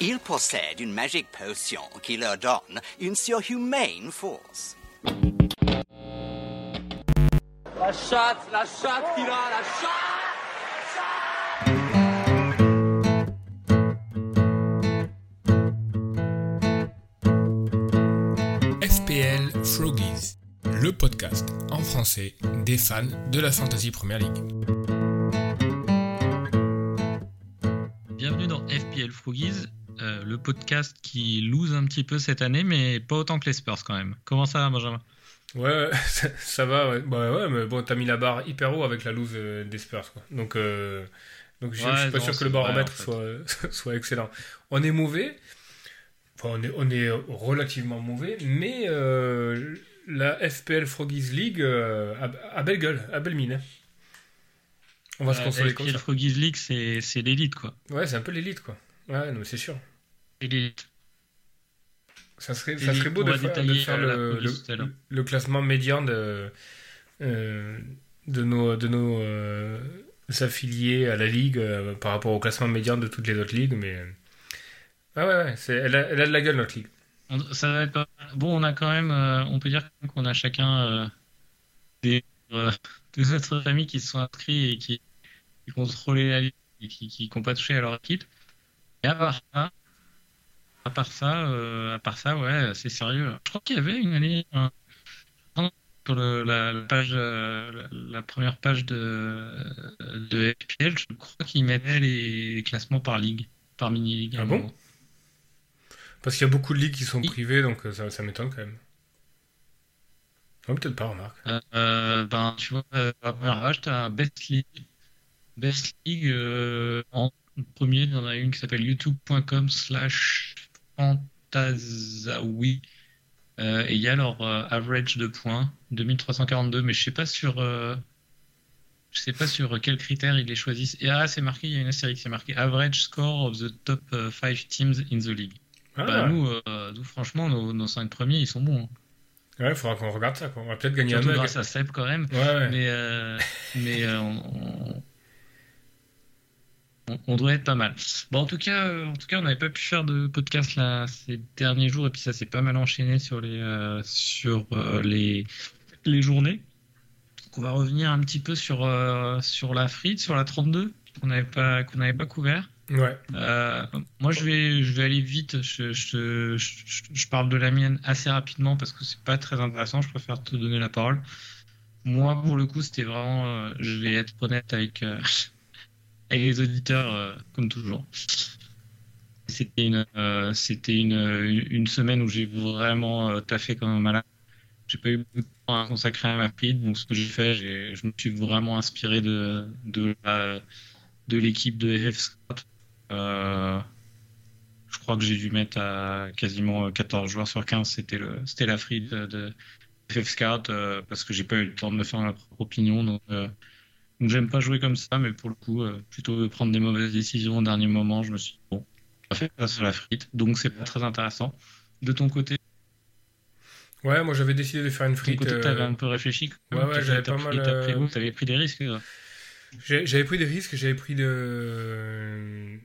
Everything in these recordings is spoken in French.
Ils possèdent une magique potion qui leur donne une surhumaine force. La chatte, la chatte, Kira, la chatte FPL Froggies, le podcast en français des fans de la Fantasy Premier League. Bienvenue dans FPL Froggies, euh, le podcast qui lose un petit peu cette année, mais pas autant que les Spurs quand même. Comment ça va, Benjamin? Ouais, ça, ça va, ouais. Bah ouais, mais bon, t'as mis la barre hyper haut avec la lose euh, des Spurs, quoi. Donc, euh, donc je, Ouais, je suis pas non, sûr que le baromètre vrai, en soit, soit excellent. On est mauvais, enfin, on est, on est relativement mauvais, mais euh, la FPL Froggies League a, a belle gueule, a belle mine. hein. On va se consoler comme FPL ça. Froggies League, c'est c'est l'élite, quoi. Ouais, c'est un peu l'élite, quoi. Ouais, non, c'est sûr. Ça serait, Et ça serait beau de faire, de détailler, faire euh, le, police le- classement médian de, euh, de nos, de nos euh, affiliés à la Ligue euh, par rapport au classement médian de toutes les autres ligues. Mais... Ah ouais, elle, a, elle a de la gueule, notre ligue. On- Ça va être pas... Bon, on a quand même, on peut dire qu'on a chacun des de notre famille qui se sont inscrits et qui, qui contrôlaient la ligue et qui n'ont pas touché à leur équipe. Et à part ça, à part ça, euh, à part ça, ouais, c'est sérieux. Je crois qu'il y avait une année sur le- la, la page, euh, la, première page de, de FPL, je crois qu'ils mettaient les classements par ligue, par mini-ligue. Ah bon? Moment. Parce qu'il y a beaucoup de ligues qui sont privées, donc euh, ça, ça m'étonne quand même. Oh, Peut-être pas, remarque. Euh, euh, ben, tu vois, euh, à la première page, tu as Best League. Best League, euh, en premier, il y en a une qui s'appelle youtube.com slash fantasawi. Euh, et il y a leur euh, average de points, 2342, mais je sais pas sur, euh, je sais pas sur quels critères ils les choisissent. Et ah, c'est marqué, il y a une astérisque, c'est marqué average score of the top 5 teams in the league. Ah, Bah, nous, nous, franchement, nos, nos 5 premiers, ils sont bons. hein. ouais, il faudra qu'on regarde ça. Quoi. On va peut-être gagner Surtout un mug. grâce à Seb quand même. Ouais, ouais. Mais, mais euh, on, on- on doit être pas mal. Bon, en tout cas, euh, en tout cas, on n'avait pas pu faire de podcast là ces derniers jours et puis ça s'est pas mal enchaîné sur les euh, sur euh, les les journées. Donc, on va revenir un petit peu sur sur la frite, sur la 32 qu'on n'avait pas qu'on n'avait pas couvert. Ouais. Moi, je vais, je vais aller vite. Je, je, je, je parle de la mienne assez rapidement parce que c'est pas très intéressant. Je préfère te donner la parole. Moi, pour le coup, c'était vraiment. je vais être honnête avec, avec les auditeurs, euh, comme toujours. C'était une, euh, une, semaine où j'ai vraiment euh, taffé comme un malade. J'ai pas eu beaucoup de temps à consacrer à ma feed, donc ce que j'ai fait, je me suis vraiment inspiré de, de l'équipe de FF Scout. Euh, je crois que j'ai dû mettre à quasiment 14 joueurs sur 15. C'était la free de, de FF Scout parce que j'ai pas eu le temps de me faire ma propre opinion. Donc, donc j'aime pas jouer comme ça, mais pour le coup, euh, plutôt que de prendre des mauvaises décisions au dernier moment, je me suis dit, bon, on va faire ça sur la frite. Donc c'est pas très intéressant. De ton côté, Ouais, moi j'avais décidé de faire une de ton frite. côté, euh, t'avais un peu réfléchi. quand ouais, ouais, j'avais pas pris- mal, pris- euh, T'avais pris des risques. euh. J'ai- J'avais pris des risques, j'avais pris de...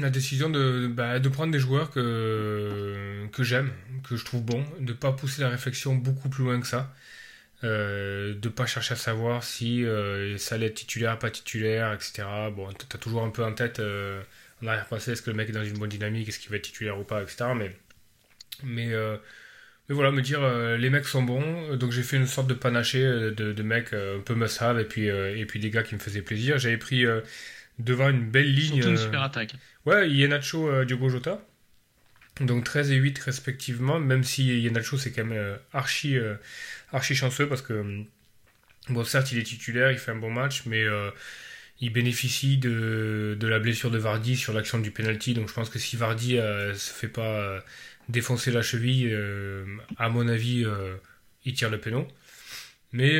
la décision de, bah, de prendre des joueurs que, que j'aime, que je trouve bons, de pas pousser la réflexion beaucoup plus loin que ça, euh, de pas chercher à savoir si euh, ça allait être titulaire, pas titulaire, etc. Bon, t'as toujours un peu en tête, euh, en arrière-pensée, est-ce que le mec est dans une bonne dynamique, est-ce qu'il va être titulaire ou pas, etc. Mais, mais, euh, mais voilà, me dire les mecs sont bons, donc j'ai fait une sorte de panaché de, de mecs un peu must-have et puis, et puis des gars qui me faisaient plaisir. J'avais pris devant une belle ligne. Surtout une super attaque. Ouais, Ienacho, Diogo Jota. Donc 13 et 8 respectivement, même si Ienacho c'est quand même archi, archi chanceux parce que, euh, bon, certes il est titulaire, il fait un bon match, mais euh, il bénéficie de, la blessure de Vardy sur l'action du penalty. Donc je pense que si Vardy euh, se fait pas euh, défoncer la cheville, à mon avis, il tire le péno. Mais,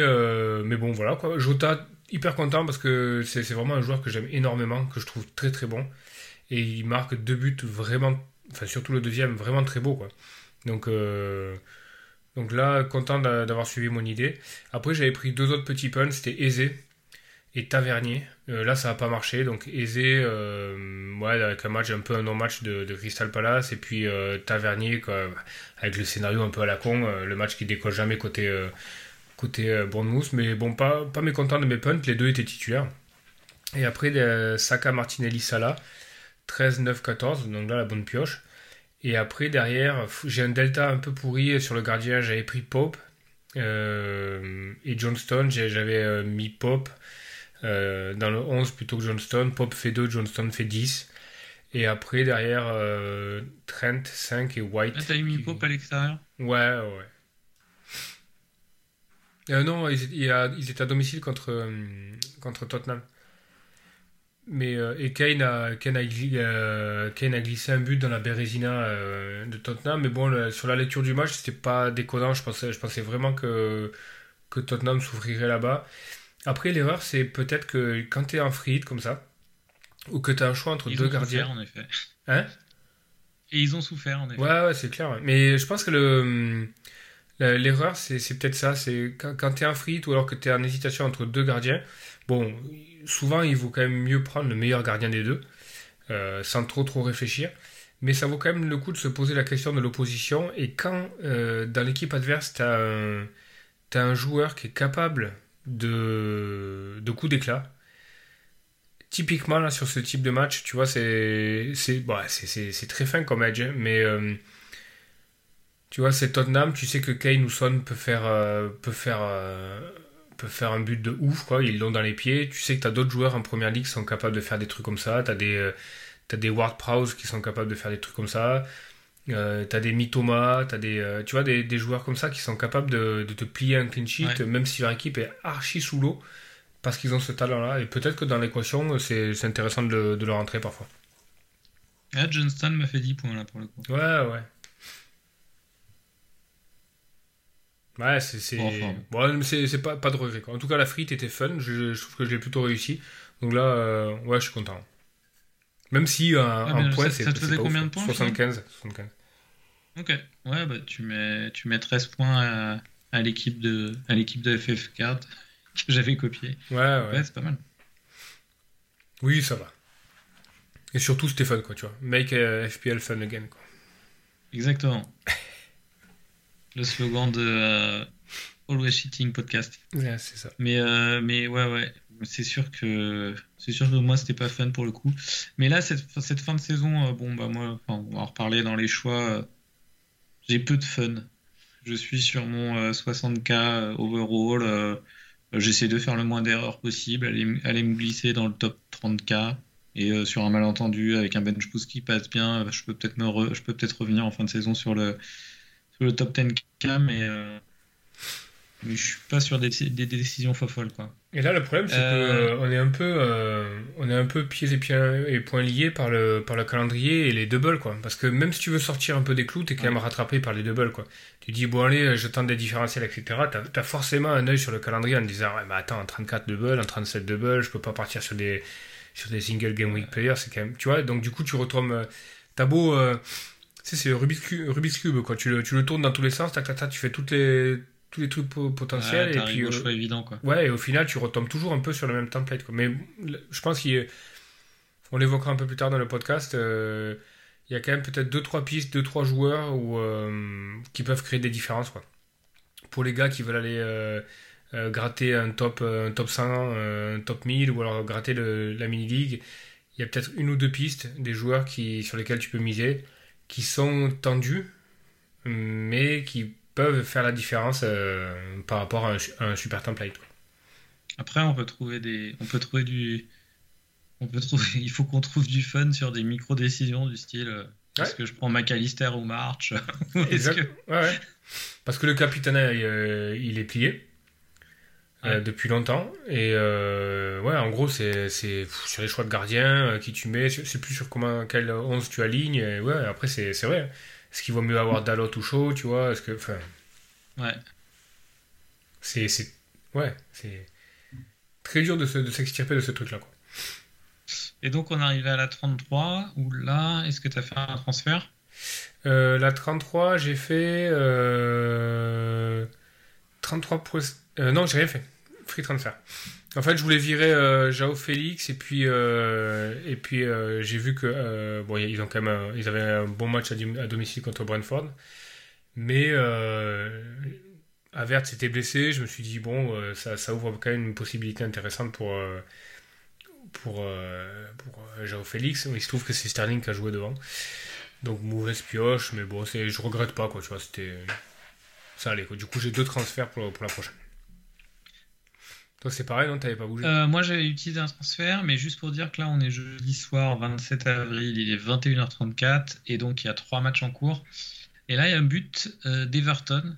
bon, voilà quoi. Jota, hyper content parce que c'est vraiment un joueur que j'aime énormément, que je trouve très très bon. Et il marque deux buts vraiment, enfin surtout le deuxième, vraiment très beau quoi. Donc, donc là, content d'a- d'avoir suivi mon idée. Après, j'avais pris deux autres petits punts, c'était Aizé et Tavernier. Euh, là, ça n'a pas marché. Donc, Aizé, euh, ouais, avec un match un peu un non-match de, de, Crystal Palace. Et puis euh, Tavernier, avec le scénario un peu à la con. le match qui décolle jamais côté, côté Bournemouth. Mais bon, pas, pas mécontent de mes punts. Les deux étaient titulaires. Et après, Saka, Martinelli, Salah. 13, 9, 14. Donc là, la bonne pioche. Et après, derrière, j'ai un delta un peu pourri sur le gardien. J'avais pris Pope. et Johnston, j'avais mis Pope. Euh, dans le 11 plutôt que Johnston. Pop fait 2, Johnston fait 10. Et après, derrière, euh, Trent 5 et White. Ah, t'as mis Pop à l'extérieur? Ouais, ouais. Euh, non, ils, ils, étaient à domicile contre, contre Tottenham. Mais, et Kane a, Kane, a, Kane a glissé un but dans la Bérésina de Tottenham. Mais bon, sur la lecture du match, c'était pas déconnant. Je pensais, je pensais vraiment que, que Tottenham souffrirait là-bas. Après, l'erreur, c'est peut-être que quand tu es en free comme ça, ou que tu as un choix entre deux gardiens. en effet. Hein? Et ils ont souffert, en effet. Ouais, ouais, c'est clair. Mais je pense que le. L'erreur, c'est peut-être ça. C'est quand, quand tu es en free ou alors que tu es en hésitation entre deux gardiens. Bon, souvent, il vaut quand même mieux prendre le meilleur gardien des deux, euh, sans trop trop réfléchir. Mais ça vaut quand même le coup de se poser la question de l'opposition. Et quand euh, dans l'équipe adverse, tu as, un joueur qui est capable de, de coups d'éclat. Typiquement, là, sur ce type de match, tu vois, c'est bah, très fin comme edge, hein, mais euh, tu vois, c'est Tottenham, tu sais que Kane ou Son peut faire, peut faire, peut faire un but de ouf, quoi, ils l'ont dans les pieds. Tu sais que tu as d'autres joueurs en première ligue qui sont capables de faire des trucs comme ça, tu as des, as des Ward Prowse qui sont capables de faire des trucs comme ça. Euh, t'as des Mitoma, t'as des, euh, tu vois, des, des, joueurs comme ça qui sont capables de, de te plier un clean sheet, même si leur équipe est archi sous l'eau, parce qu'ils ont ce talent-là. Et peut-être que dans l'équation, c'est, c'est intéressant de, de, le rentrer parfois. Ah, Johnston m'a fait 10 points là pour le coup. Ouais, ouais. Ouais, c'est, c'est... Bon, c'est, c'est pas, pas de regret. Quoi. En tout cas, la frite était fun. Je, je trouve que j'ai plutôt réussi. Donc là, euh, ouais, je suis content. Même si un, un point, c'est. Ça te faisait combien de points 75, 75. Ok, ouais, bah tu mets, tu mets 13 points à, à l'équipe de, à l'équipe de FF4 que j'avais copié. Ouais, ouais. ouais c'est pas mal. Oui, ça va. Et surtout Stéphane, quoi, tu vois. Make FPL fun again, quoi. Exactement. Le slogan de euh, Always Cheating Podcast. Ouais, c'est ça. Mais, euh, mais ouais, ouais c'est sûr que c'est sûr que moi c'était pas fun pour le coup. Mais là cette, cette fin de saison, euh, bon bah moi, on va en reparler dans les choix. Euh, j'ai peu de fun. Je suis sur mon 60k euh, overall. J'essaie de faire le moins d'erreurs possible, aller, aller, me glisser dans le top 30k. Et sur un malentendu avec un bench boost qui passe bien, je peux peut-être me je peux peut-être revenir en fin de saison sur le sur le top 10k, mais mais je suis pas sur des, des, décisions folles quoi. Et là le problème c'est euh... qu'on est un peu euh, on est un peu pieds et pieds et poings liés par le par le calendrier et les doubles quoi parce que même si tu veux sortir un peu des clous t'es quand même rattrapé par les doubles quoi. Tu dis bon allez je tente des différentiels etc. T'as as forcément un œil sur le calendrier en te disant ouais mais attends en 34 doubles en 37 doubles je peux pas partir sur des sur des single game week players c'est quand même tu vois donc du coup tu retombes euh, t'as beau euh, sais c'est Rubik's Cube, Rubik's Cube quoi tu le, tu le tournes dans tous les sens tac tac tac tu fais toutes les tous les trucs potentiels. et puis, euh, évident, quoi. Ouais, et au final, tu retombes toujours un peu sur le même template. Quoi. Mais je pense qu'on l'évoquera un peu plus tard dans le podcast. Euh, il y a quand même peut-être 2-3 pistes, 2-3 joueurs où, euh, qui peuvent créer des différences. Quoi. Pour les gars qui veulent aller gratter un top, un top 100, un top 1000 ou alors gratter le, la mini-league, il y a peut-être une ou deux pistes des joueurs qui, sur lesquels tu peux miser qui sont tendus mais qui peuvent faire la différence euh, par rapport à un, super template. Après, on peut trouver des, on peut trouver du, on peut trouver, il faut qu'on trouve du fun sur des micro décisions du style. Euh, est-ce que je prends McAllister ou March? Que... ouais, Parce que le capitaine, euh, il est plié depuis longtemps. Et ouais, en gros, c'est sur les choix de gardien qui tu mets. C'est plus sur comment, quelle 11 tu alignes. Et ouais, après, c'est vrai. Est-ce qu'il vaut mieux avoir Dalot ou chaud, tu vois? Est-ce que, enfin, ouais. C'est, ouais, c'est très dur de, s'extirper de, ce truc-là, quoi. Et donc, on arrive à la 33, où là, est-ce que tu as fait un transfert? Euh, La 33, j'ai fait euh, 33 pour... Euh, non, j'ai rien fait. free transfer. En fait, je voulais virer euh, Jao Félix et puis euh, et puis euh, j'ai vu que euh, bon, ils ont quand même ils avaient un bon match à, domicile contre Brentford, mais euh, Avert s'était blessé. Je me suis dit bon, ça, ça ouvre quand même une possibilité intéressante pour pour pour Joao Félix. Il se trouve que c'est Sterling qui a joué devant, donc mauvaise pioche, mais bon, c'est je regrette pas quoi. Tu vois, c'était ça allait quoi. Du coup, j'ai deux transferts pour, pour la prochaine. Toi, c'est pareil, non T'avais pas bougé Euh, moi, j'avais utilisé un transfert, mais juste pour dire que là, on est jeudi soir, 27 avril, il est 21h34, et donc il y a trois matchs en cours. Et là, il y a un but euh, d'Everton,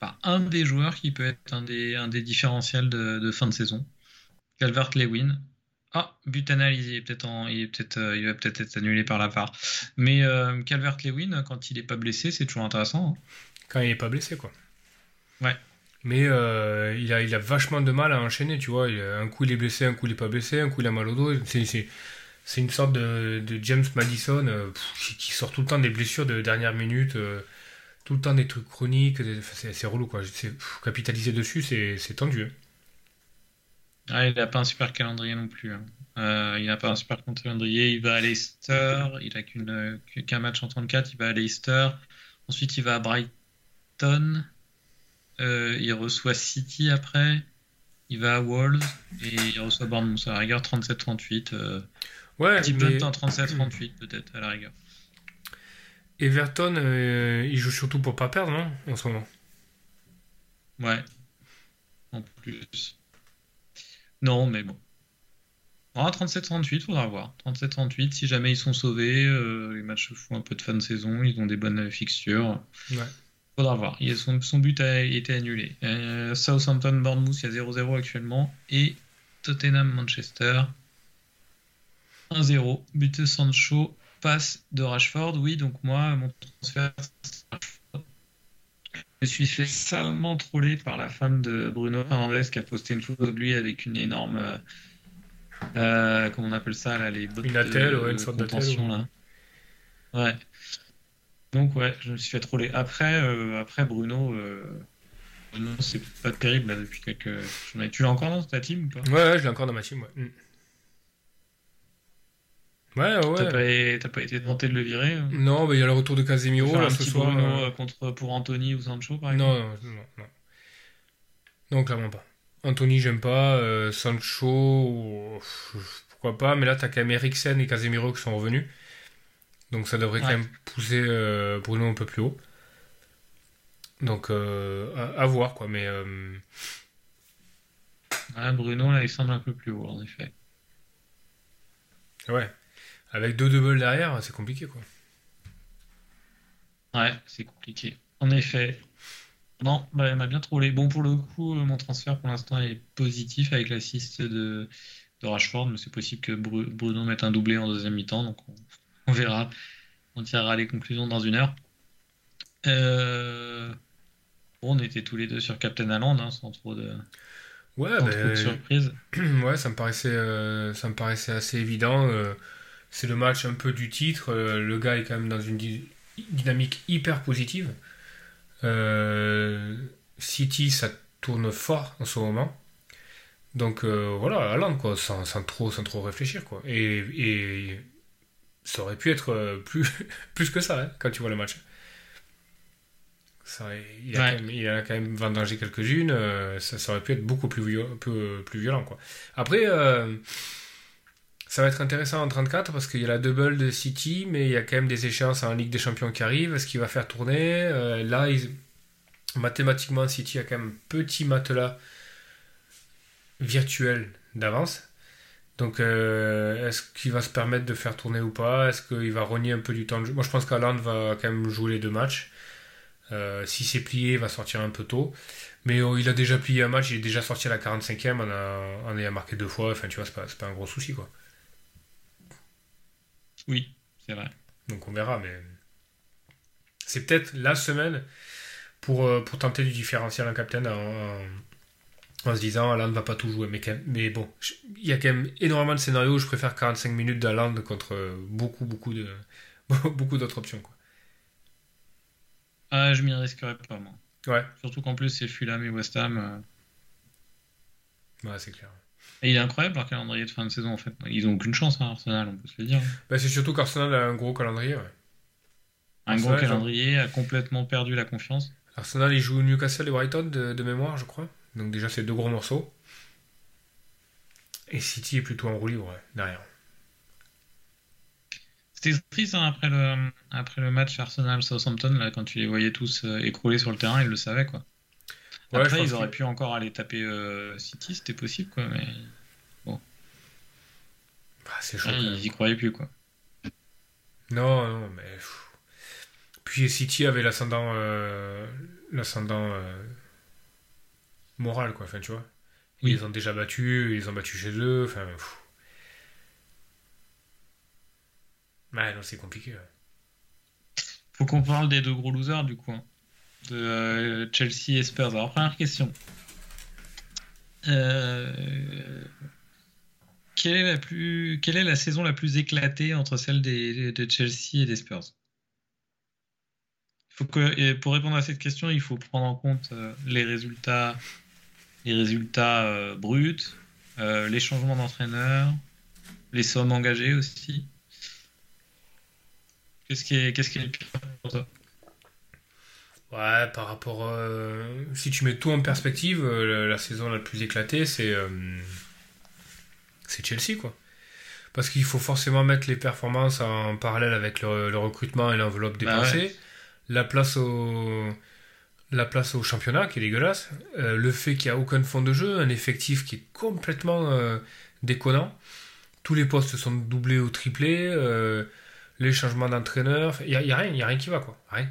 par un des joueurs qui peut être un des, un des différentiels de, de fin de saison. Calvert-Lewin. Ah, but analysé, il, est peut-être en- il, est peut-être, euh, il va peut-être être annulé par la part. Mais euh, Calvert-Lewin, quand il n'est pas blessé, c'est toujours intéressant. hein. Quand il est pas blessé, quoi. Ouais. Mais euh, il, a, a vachement de mal à enchaîner, tu vois. Un coup, il est blessé, un coup, il est pas blessé, un coup, il a mal au dos. C'est, une sorte de, James Madison euh, qui, sort tout le temps des blessures de dernière minute, euh, tout le temps des trucs chroniques. c'est, relou, quoi. Capitaliser dessus, c'est, tendu. hein. Ah, il n'a pas un super calendrier non plus. hein. Il n'a pas un super calendrier. Il va à Leicester. Il a qu'un match en 34. Il va à Leicester. Ensuite, il va à Brighton. Euh, il reçoit City après. Il va à Wolves. Et il reçoit Bournemouth. À la rigueur, 37-38. Euh, Ouais, petit mais punt en 37-38 peut-être, à la rigueur. Everton, euh, il joue surtout pour pas perdre, non En ce moment? Ouais. En plus. Non, mais bon. Ah, 37-38, faudra voir. 37-38, si jamais ils sont sauvés, les matchs font un peu de fin de saison, ils ont des bonnes fixtures. Ouais. Faudra voir. Il son, son but a été annulé. Euh, Southampton, Bournemouth, il y a 0-0 actuellement. Et Tottenham, Manchester, 1-0. But de Sancho, passe de Rashford. Oui, donc moi, mon transfert. Je me suis fait salement troller par la femme de Bruno Fernandez qui a posté une photo de lui avec une énorme. euh, comment on appelle ça là les bottes Une attelle, ouais, une sorte ouais. là. Ouais. Donc ouais, je me suis fait troller. Après, euh, après Bruno, euh, Bruno c'est pas terrible là depuis quelques. Tu l'as encore dans ta team ou pas Ouais, ouais, je l'ai encore dans ma team, ouais. Mm. Ouais, ouais. T'as pas, été tenté de le virer euh Non, mais il y a le retour de Casemiro là un ce soir. Bruno euh, contre pour Anthony ou Sancho par exemple Non, non, non, non. Non, clairement pas. Anthony, j'aime pas. euh, Sancho, pourquoi pas. Mais là, t'as quand même Eriksen et Casemiro qui sont revenus. Donc ça devrait quand même pousser euh, Bruno un peu plus haut. Donc euh, à, à voir, quoi. Mais euh, Ouais, Bruno là il semble un peu plus haut en effet. ouais. Avec deux doubles derrière, c'est compliqué, quoi. Ouais, c'est compliqué. En effet. Non, bah, elle m'a bien trollé. Bon, pour le coup, mon transfert pour l'instant est positif avec l'assist de, de Rashford, mais c'est possible que Bru- Bruno mette un doublé en deuxième mi-temps, donc on, on verra. On tirera les conclusions dans une heure. Euh, Bon, on était tous les deux sur Captain Haaland, hein, sans trop de, Ouais, sans trop de surprise. Ouais, ça me paraissait, euh, ça me paraissait assez évident. euh, c'est le match un peu du titre. le gars est quand même dans une dy- dynamique hyper positive. City, ça tourne fort en ce moment. Donc voilà, Haaland, quoi, sans, sans trop, sans trop réfléchir, quoi. Et, et ça aurait pu être euh, plus, plus que ça, hein, quand tu vois le match. Ça il, a Ouais. quand même, il a quand même vendangé quelques-unes. euh, ça, ça aurait pu être beaucoup plus, plus violent, quoi. Après, euh, ça va être intéressant en 34 parce qu'il y a la double de City, mais il y a quand même des échéances en Ligue des Champions qui arrivent. Est-ce qu'il va faire tourner Euh, Là, mathématiquement, City a quand même un petit matelas virtuel d'avance. Donc, euh, est-ce qu'il va se permettre de faire tourner ou pas? Est-ce qu'il va renier un peu du temps de jeu? Moi, je pense qu'Aland va quand même jouer les deux matchs. Euh, si c'est plié, il va sortir un peu tôt. Mais oh, il a déjà plié un match, il est déjà sorti à la 45e, on a, on marqué deux fois. Enfin, tu vois, c'est pas, pas un gros souci, quoi. Oui, c'est vrai. Donc on verra, mais c'est peut-être la semaine pour, euh, pour tenter du différentiel en en- en se disant ne va pas tout jouer. Mais, quand même- mais bon, il y a quand même énormément de scénarios où je préfère 45 minutes d'Alan contre beaucoup, beaucoup de beaucoup d'autres options. Quoi. Ah, je m'y risquerais pas, moi. Ouais, Surtout qu'en plus, c'est Fulham et West Ham. euh, Ouais, c'est clair. Et il est incroyable leur calendrier de fin de saison en fait. Ils ont aucune chance, hein, Arsenal, on peut se le dire. Bah, c'est surtout qu'Arsenal a un gros calendrier. Ouais. Un Arsenal, gros calendrier, a complètement perdu la confiance. Arsenal, il joue Newcastle et Brighton de, de mémoire, je crois. Donc déjà, c'est deux gros morceaux. Et City est plutôt en roue libre, ouais, derrière. C'était triste hein, après, le, après le match Arsenal-Southampton, là, quand tu les voyais tous euh, écrouler sur le terrain, ils le savaient. Quoi. Après, ils auraient pu encore aller taper euh, City, c'était possible, quoi, mais Bah, c'est chaud. ah, quand même. ils y croyaient plus. Quoi. Non, non, mais. Puis City avait l'ascendant. euh, l'ascendant. Euh, moral, quoi. Enfin, tu vois. Ils les ont déjà battus, ils les ont battus chez eux. Enfin. pff. Ouais, non, c'est compliqué. ouais. Faut qu'on parle des deux gros losers, du coup, hein, de euh, Chelsea et Spurs. Alors, première question. Euh, Quelle est la plus, quelle est la saison la plus éclatée entre celle des, de Chelsea et des Spurs? Faut que, et pour répondre à cette question, il faut prendre en compte euh, les résultats, les résultats euh, bruts, euh, les changements d'entraîneur, les sommes engagées aussi. Qu'est-ce qui est, qu'est-ce qui est le pire pour toi? Ouais, par rapport. euh, si tu mets tout en perspective, euh, la, la saison la plus éclatée, c'est. c'est Chelsea, quoi. Parce qu'il faut forcément mettre les performances en parallèle avec le, le recrutement et l'enveloppe Bah dépensée. La place au. La place au championnat qui est dégueulasse. Euh, le fait qu'il n'y a aucun fond de jeu, un effectif qui est complètement euh, déconnant. Tous les postes sont doublés ou triplés. euh, les changements d'entraîneur. Il n'y a, y a rien, y a rien qui va, quoi. Rien.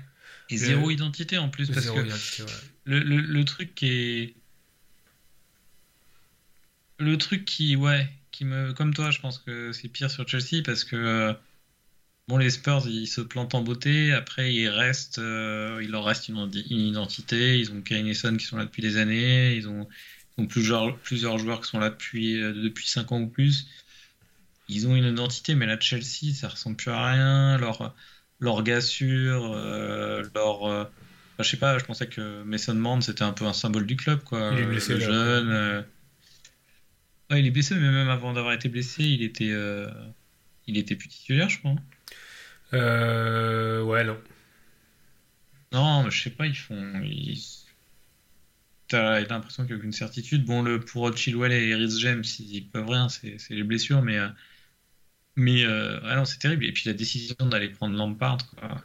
Et zéro identité en plus, parce Zéro que identité, ouais. le, le, le truc qui est. Le truc qui, ouais, qui me. Comme toi, je pense que c'est pire sur Chelsea parce que. Euh, Bon, les Spurs, ils se plantent en beauté. Après, il reste, euh, il leur reste une, identité. Ils ont Kane et Son qui sont là depuis des années. Ils ont, ils ont plusieurs, plusieurs joueurs qui sont là depuis, euh, depuis 5 ans ou plus. Ils ont une identité, mais là, Chelsea, ça ressemble plus à rien. Leur, leur gassure, euh, leur. euh, enfin, je sais pas, je pensais que Mason Mount, c'était un peu un symbole du club, quoi. Il est Euh, blessé, le jeune. euh, Ouais, il est blessé, mais même avant d'avoir été blessé, il était, euh, il était plus titulaire, je crois. Euh, ouais, non. Non, je sais pas, ils font. Ils... T'as l'impression qu'il n'y a aucune certitude. Bon, le, pour Chilwell et Rhys James, ils peuvent rien, c'est les blessures, mais. euh, Mais euh, ouais, non, c'est terrible. Et puis la décision d'aller prendre Lampard, quoi.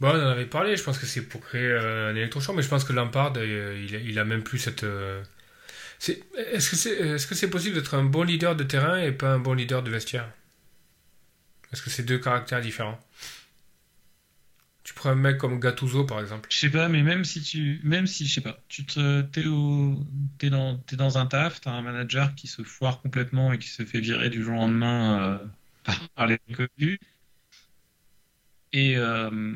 Bon, on en avait parlé, je pense que c'est pour créer euh, un électrochoc, mais je pense que Lampard, euh, il, a- il a même plus cette. Est-ce que c'est est-ce que c'est possible d'être un bon leader de terrain et pas un bon leader de vestiaire? Est-ce que c'est deux caractères différents Tu prends un mec comme Gattuso, par exemple. Je sais pas, mais même si tu, même si, je sais pas, tu te, t'es au, t'es dans, t'es dans un taf, t'as un manager qui se foire complètement et qui se fait virer du jour au lendemain euh, par les inconnus. Et euh,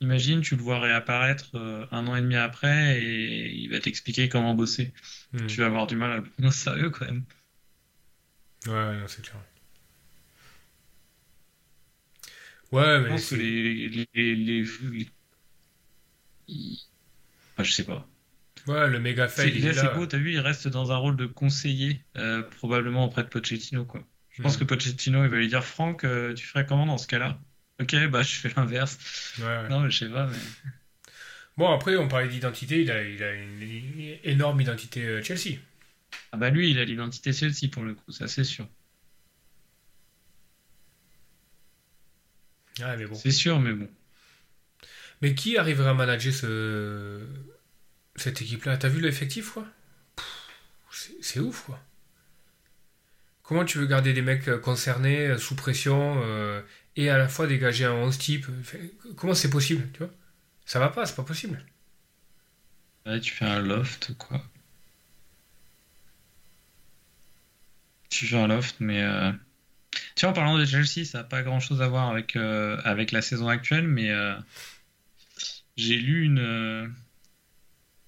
imagine, tu le vois réapparaître euh, un an et demi après et il va t'expliquer comment bosser. Hmm. Tu vas avoir du mal à le prendre au sérieux quand même. Ouais, ouais, c'est clair. Ouais, Je mais. pense que les, les, les, les- les- ils- enfin, je sais pas. Ouais, le méga fail, il est là. beau, t'as vu, il reste dans un rôle de conseiller, euh, probablement auprès de Pochettino, quoi. Je pense Hmm. que Pochettino, il va lui dire, Franck, euh, tu ferais comment dans ce cas-là? Ok, bah, je fais l'inverse. Ouais, ouais. Non, mais je sais pas, mais. Bon, après, on parlait d'identité, il a, il a une, une énorme identité euh, Chelsea. Ah, bah, lui, il a l'identité Chelsea pour le coup, ça, c'est sûr. Ouais, mais bon. C'est sûr, mais bon. Mais qui arriverait à manager ce... cette équipe-là? T'as vu l'effectif, quoi C'est ouf, quoi. Comment tu veux garder des mecs euh, concernés, euh, sous pression, euh, et à la fois dégager un 11 type Comment c'est possible, tu vois? Ça va pas, c'est pas possible. Là, tu fais un loft, quoi. Tu fais un loft, mais. euh, Tu vois, en parlant de Chelsea, ça n'a pas grand-chose à voir avec, euh, avec la saison actuelle, mais euh, j'ai lu une, euh,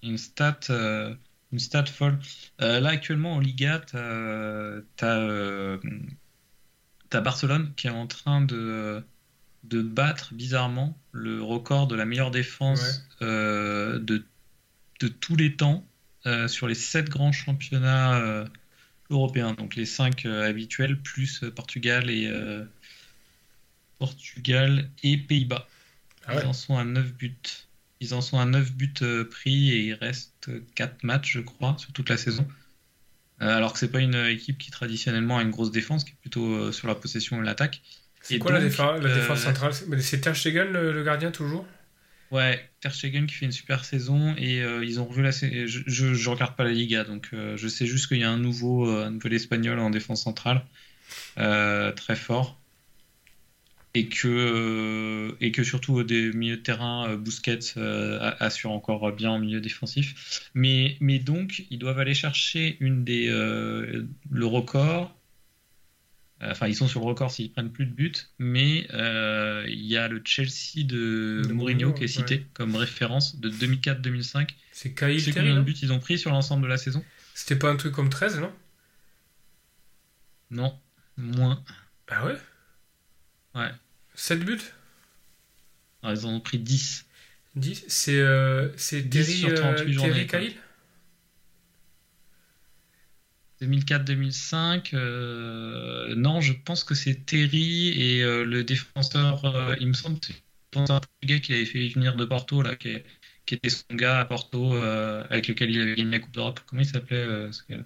une stat, euh, une stat folle. Là, actuellement, en Liga, euh, t'as Barcelone qui est en train de, de battre bizarrement le record de la meilleure défense de, de tous les temps sur les 7 grands championnats européens, donc les 5 habituels, plus Portugal et, Portugal et Pays-Bas. Ah ouais. Ils en sont à 9 buts. Ils en sont à 9 buts pris et il reste 4 matchs, je crois, sur toute la saison. alors que c'est pas une équipe qui traditionnellement a une grosse défense, qui est plutôt sur la possession et l'attaque. C'est quoi la, défense, la défense euh, centrale? C'est- C'est Ter Stegen le, le gardien toujours? Ouais, Ter Stegen qui fait une super saison et euh, ils ont revu la sa- je, je, regarde pas la Liga donc euh, je sais juste qu'il y a un nouveau euh, nouvel espagnol en défense centrale très fort. Et que et que surtout des milieux de terrain Busquets assure encore bien en milieu défensif. Mais mais donc ils doivent aller chercher une des le record Enfin, ils sont sur le record s'ils prennent plus de buts, mais euh, il y a le Chelsea de, De Mourinho Mourinho, qui est cité ouais. comme référence de 2004-2005. C'est Kyle sais Terry, combien de buts ils ont pris sur l'ensemble de la saison? C'était pas un truc comme 13, non? Non, moins. Ah ouais Ouais. 7 buts? Ah, ils en ont pris 10. 10 C'est euh, c'est 10 Terry, sur 38 euh, journées, Terry quoi. Cahill 2004-2005, euh, non, je pense que c'est Terry et euh, le défenseur, euh, il me semble, c'est défenseur portugais qui avait fait venir de Porto, là, qui, était son gars à Porto, avec lequel il avait gagné la Coupe d'Europe. Comment il s'appelait Le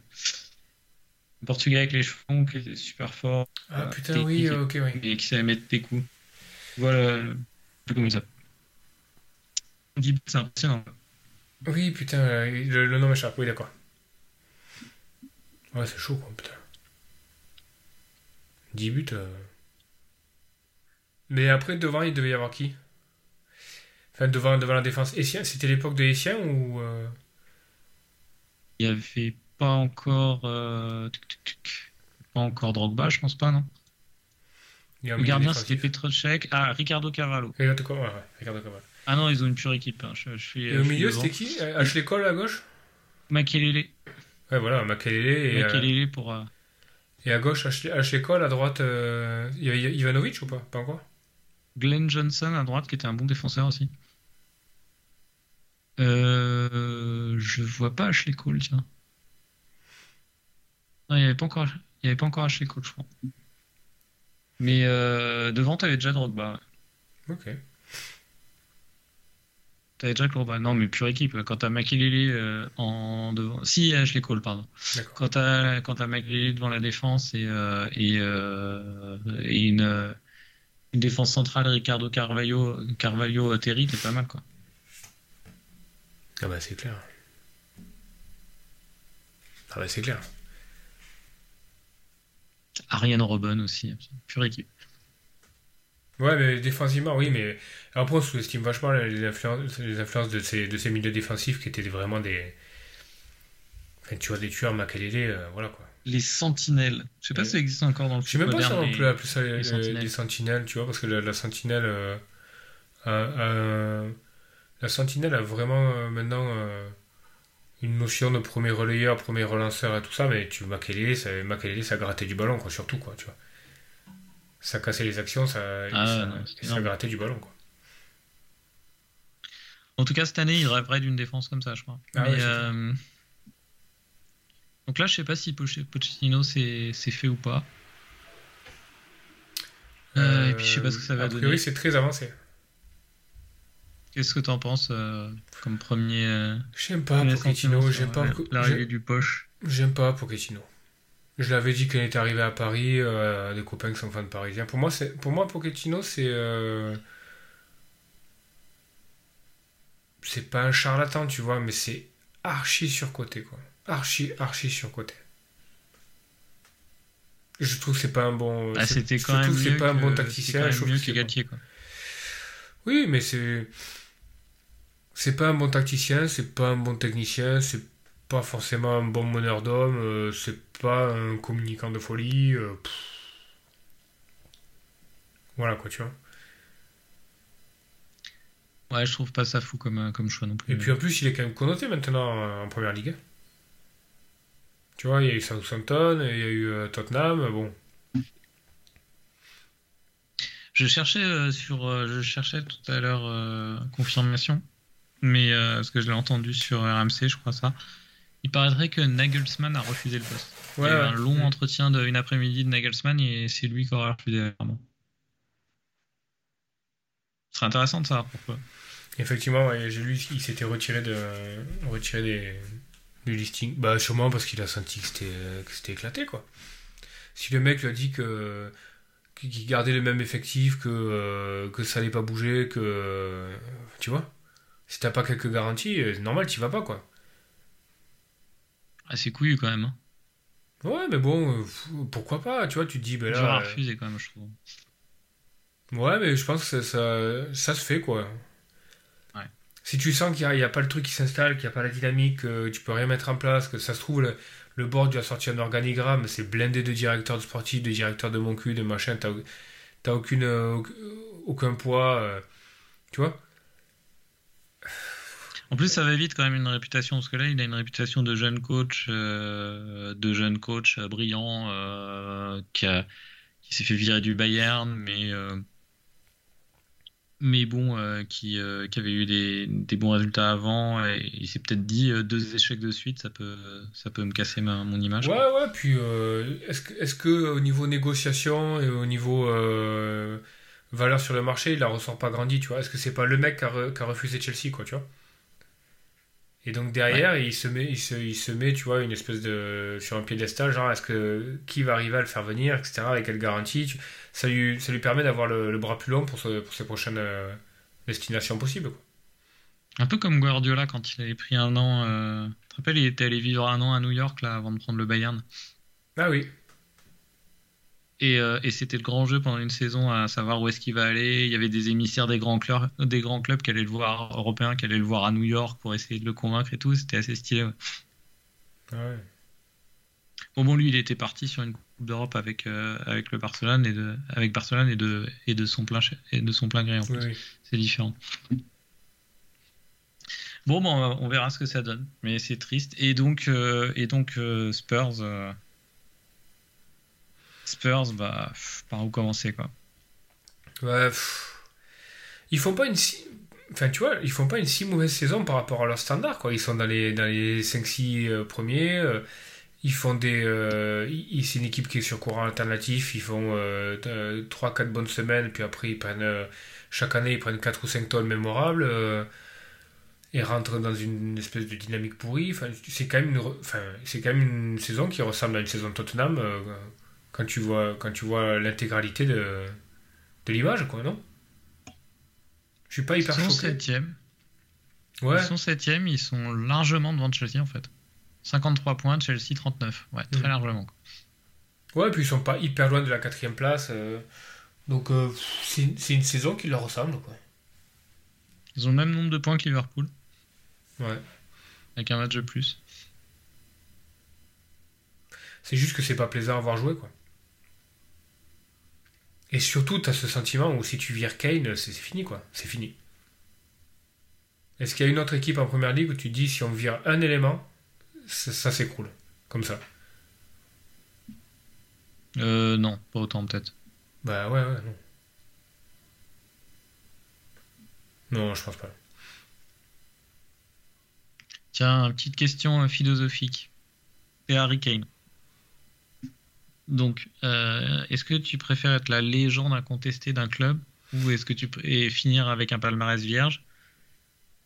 Portugais avec les cheveux qui était super fort Ah putain, oui, et- ok, oui. et qui savait mettre des coups. Voilà, je sais plus comment il s'appelle. Guy, C'est impressionnant. Oui, putain, le, le nom m'échappe, oui, d'accord. Ouais, c'est chaud, quoi, putain. 10 buts. euh. Mais après, devant, il devait y avoir qui? Enfin, devant, devant la défense. Essien, c'était l'époque de Essien ou. euh, Il n'y avait pas encore. euh. Pas encore Drogba, je pense pas, non? Le gardien, c'était Petrocek. Ah, Ricardo ouais, quoi. Ah non, ils ont une pure équipe. hein. Je, je suis, Et au milieu, c'était qui? Ashley Cole à gauche? Makelele. Ouais, voilà, Makelele. Et, euh, Makelele pour. euh, et à gauche, Ashley, Ashley Cole, à droite, euh, il y avait Ivanovic ou pas? Pas encore? Glenn Johnson à droite, qui était un bon défenseur aussi. Euh, je vois pas Ashley Cole, tiens. Non, il n'y avait pas encore, il y avait pas encore Ashley Cole, je crois. Mais euh, devant, t'avais déjà Drogba. Ok. T'avais déjà Drogba. Non, mais pure équipe. Quand t'as Makelele euh, en devant. Si, Ashley Cole, pardon. Quand t'as quand t'as Makelele devant la défense et, euh, et, euh, et une, euh, une défense centrale, Ricardo Carvalho, Carvalho Terry, t'es pas mal, quoi. Ah bah, c'est clair. Ah bah, c'est clair. Ariane Robben aussi, pure équipe. Ouais, mais défensivement, oui, mais après, on sous-estime vachement les influences, les influences de, ces, de ces milieux défensifs qui étaient vraiment des. Enfin, tu vois, des tueurs, Makelele, euh, voilà quoi. Les sentinelles. Je sais pas Ouais. si ça existe encore dans le Je sais même pas si on peut appeler ça les, les sentinelles. les sentinelles, tu vois, parce que la, la sentinelle. euh, a- a- la sentinelle a vraiment euh, maintenant une notion de premier relayeur, premier relanceur et tout ça, mais tu Makelele, ça, Makelele, ça grattait du ballon, quoi, surtout, quoi, tu vois. Ça cassait les actions, ça, Ah, ça, non, grattait du ballon, quoi. En tout cas, cette année, il rêverait d'une défense comme ça, je crois. Ah Mais, ouais, c'est euh, Donc là, je sais pas si Poche- Pochettino c'est c'est fait ou pas. Euh, et puis, je sais pas ce que ça va a donner. priori, c'est très avancé. Qu'est-ce que t'en penses euh, comme premier. euh, J'aime pas Pochettino, j'aime pas, euh, l'arrivée du Poche j'aime pas Pochettino. Je l'avais dit il était arrivé à Paris, euh, des copains qui sont fans parisiens. Pour moi, c'est, pour moi Pochettino, c'est, euh, c'est pas un charlatan, tu vois, mais c'est archi surcoté, quoi. Archi, archi surcoté. Je trouve que c'est pas un bon. Ah, c'était je quand même c'est pas un bon tacticien. quand même mieux que Galtier, quoi. Oui, mais c'est. C'est pas un bon tacticien, c'est pas un bon technicien, c'est pas forcément un bon meneur d'homme, euh, c'est pas un communicant de folie. euh. Voilà quoi, tu vois. Ouais, je trouve pas ça fou comme, euh, comme choix non plus. Et puis en plus, il est quand même connoté maintenant en première ligue. Tu vois, il y a eu Southampton, il y a eu Tottenham, bon. Je cherchais euh, sur, euh, je cherchais tout à l'heure euh, confirmation, mais parce que je l'ai entendu sur RMC, je crois ça. Il paraîtrait que Nagelsmann a refusé le poste. Ouais, il y a eu ouais. un long Mm. entretien d'une après-midi de Nagelsmann et c'est lui qui aura refusé vraiment. Ce serait intéressant de savoir pourquoi. Effectivement, ouais, j'ai lu qu'il s'était retiré, de, retiré des, du listing. Bah, sûrement parce qu'il a senti que c'était, que c'était éclaté, quoi. Si le mec lui a dit que qu'il gardait le même effectif, que, euh, que ça allait pas bouger, que. Tu vois Si t'as pas quelques garanties, euh, c'est normal, t'y vas pas, quoi. C'est couillu quand même. Hein. Ouais, mais bon, euh, pourquoi pas Tu vois, tu te dis, ben Dur à là. refuser quand même, je trouve. euh, Ouais, mais je pense que ça, ça, ça se fait, quoi. Ouais. Si tu sens qu'il n'y a, il y a pas le truc qui s'installe, qu'il n'y a pas la dynamique, que tu peux rien mettre en place, que ça se trouve, le, le board doit sortir un organigramme, c'est blindé de directeurs de sportifs, de directeurs de mon cul, de machin, t'as aucune, euh, auc- aucun poids, euh, tu vois En plus, ça va vite quand même une réputation, parce que là, il a une réputation de jeune coach, euh, de jeune coach euh, brillant, euh, qui, s'est fait virer du Bayern, mais, mais bon, qui, avait eu des, bons résultats avant, il s'est peut-être dit deux échecs de suite, ça peut, me casser mon image. Ouais, ouais, puis est-ce que, au niveau négociation et au niveau valeur sur le marché, il la ressort pas grandi, tu vois? Est-ce que c'est pas le mec qui a, qui a refusé Chelsea, quoi, tu vois? Et donc derrière, il se met, il se, il se met, tu vois, une espèce de sur un piédestal, genre est-ce que qui va arriver à le faire venir, etc. Avec quelle garantie tu- ça lui, ça lui permet d'avoir le, le bras plus long pour, ce- pour ses prochaines euh, destinations possibles. Quoi. Un peu comme Guardiola quand il avait pris un an. euh, Tu te rappelles, il était allé vivre un an à New York là avant de prendre le Bayern? Ah oui, Et, euh, et c'était le grand jeu pendant une saison à savoir où est-ce qu'il va aller. Il y avait des émissaires des grands, clubs, des grands clubs qui allaient le voir, européens, qui allaient le voir à New York pour essayer de le convaincre et tout. C'était assez stylé. ouais. Ah ouais. Bon, bon, lui, il était parti sur une Coupe d'Europe avec, euh, avec le Barcelone et de, avec Barcelone et de, et de son plein, et de son plein gré en oui. C'est différent. Bon, bon, on verra ce que ça donne, mais c'est triste. Et donc, euh, et donc euh, Spurs, euh, Spurs, bah, par où commencer quoi ils font pas une si... Enfin, tu vois, ils font pas une si mauvaise saison par rapport à leur standard, quoi. Ils sont dans les, dans les 5-6 euh, premiers. euh, ils font des... euh, c'est une équipe qui est sur courant alternatif. Ils font 3-4 bonnes semaines, puis après, ils prennent... chaque année, ils prennent 4 ou 5 tonnes mémorables. et rentrent dans une espèce de dynamique pourrie. Enfin, c'est quand même une, enfin, quand même une saison qui ressemble à une saison de Tottenham quand tu vois, quand tu vois l'intégralité de, de l'image, quoi, non? Je suis pas Ils hyper sont choqué. septième. Ouais, Ils sont septième, ils sont largement devant Chelsea en fait. 53 points, Chelsea 39. Ouais, très Mhm. largement. quoi. ouais, puis ils sont pas hyper loin de la quatrième place. euh, donc euh, c'est une- c'est une saison qui leur ressemble, quoi. Ils ont le même nombre de points que Liverpool, Ouais. avec un match de plus. C'est juste que c'est pas plaisant à voir jouer, quoi. Et surtout, t'as ce sentiment où si tu vires Kane, c'est fini, quoi. C'est fini. Est-ce qu'il y a une autre équipe en première ligue où tu te dis si on vire un élément, ça, ça s'écroule Comme ça? Euh, non, pas autant peut-être. Bah ouais, ouais, non. Non, je pense pas. Tiens, petite question euh, philosophique. C'est Harry Kane. Donc, euh, est-ce que tu préfères être la légende incontestée d'un club ou est-ce que tu et finir avec un palmarès vierge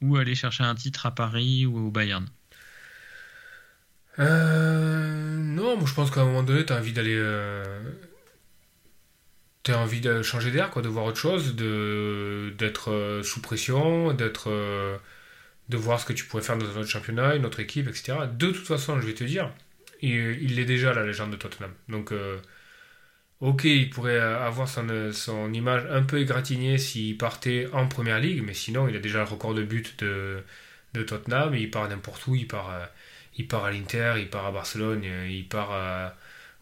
ou aller chercher un titre à Paris ou au Bayern? Euh, non, moi je pense qu'à un moment donné, t'as envie d'aller. euh, envie de changer d'air, quoi, de voir autre chose, de d'être sous pression, d'être. de voir ce que tu pourrais faire dans un autre championnat, une autre équipe, etc. De toute façon, je vais te dire, il il l'est déjà, la légende de Tottenham. Donc, euh, ok, il pourrait avoir son, euh, son image un peu égratignée s'il partait en première ligue, mais sinon, il a déjà le record de buts de, de Tottenham, et il part n'importe où, il part. euh, il part à l'Inter, il part à Barcelone, euh, il part à-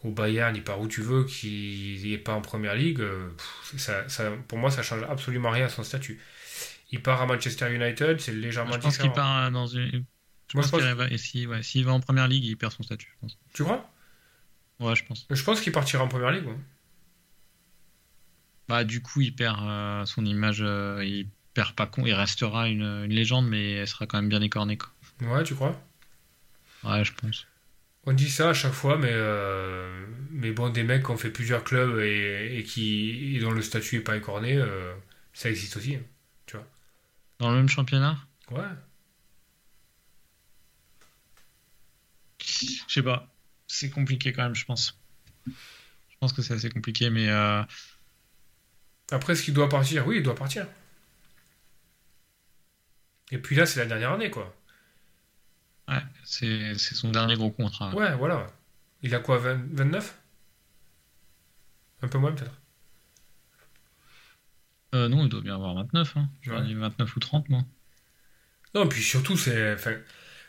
au Bayern, il part où tu veux, qu'il n'est pas en première ligue, euh, pff, ça, ça- pour moi ça change absolument rien à son statut. Il part à Manchester United, c'est légèrement Je pense qu'il différent. part euh, dans une. Je Moi, pense je pense- qu'il va, et si, ouais, s'il va en première ligue, il perd son statut, je pense. Tu crois? Ouais, je pense. Je pense qu'il partira en première ligue. ouais. Bah, du coup, il perd euh, son image, euh, il perd pas con, il restera une, une légende, mais elle sera quand même bien écornée, quoi. Ouais, tu crois? Ouais, je pense. On dit ça à chaque fois, mais, euh, mais bon, des mecs qui ont fait plusieurs clubs et, et qui, et dont le statut est pas écorné, ça existe aussi. hein, tu vois. Dans le même championnat? Ouais. Je sais pas. C'est compliqué quand même, je pense. Je pense que c'est assez compliqué, mais euh, Après, est-ce qu'il doit partir Oui, il doit partir. Et puis là, c'est la dernière année, quoi. ouais, c'est son dernier gros contrat. Ouais, voilà. Il a quoi, 20 29 Un peu moins, peut-être. Euh, non, il doit bien avoir 29. Hein. J'aurais Ouais. dit 29 ou 30, moi. Non, puis surtout, c'est. Enfin,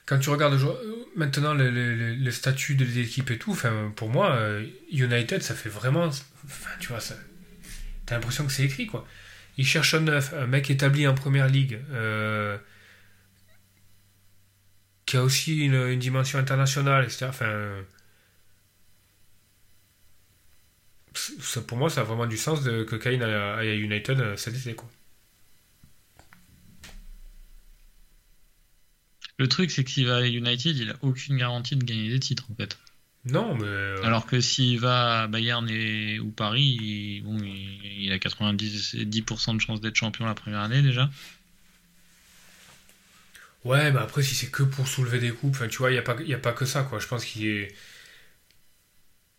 quand tu regardes euh, maintenant le, le, le- le statut de l'équipe et tout, enfin, pour moi, euh, United, ça fait vraiment. Enfin, tu vois, ça. T'as l'impression que c'est écrit, quoi. Ils cherchent un neuf, un mec établi en première ligue, euh, qui a aussi une, dimension internationale, etc. Enfin. ça, pour moi, ça a vraiment du sens que Kane aille à United euh, cet été, quoi. Le truc, c'est que s'il va à United, il a aucune garantie de gagner des titres, en fait. Non, mais. euh, Alors que s'il va à Bayern et, ou Paris, il, bon, il, il a 90 10% de chance d'être champion la première année déjà. Ouais, mais après, si c'est que pour soulever des coupes, tu vois, il n'y a, pas- y a pas que ça, quoi. Je pense qu'il est.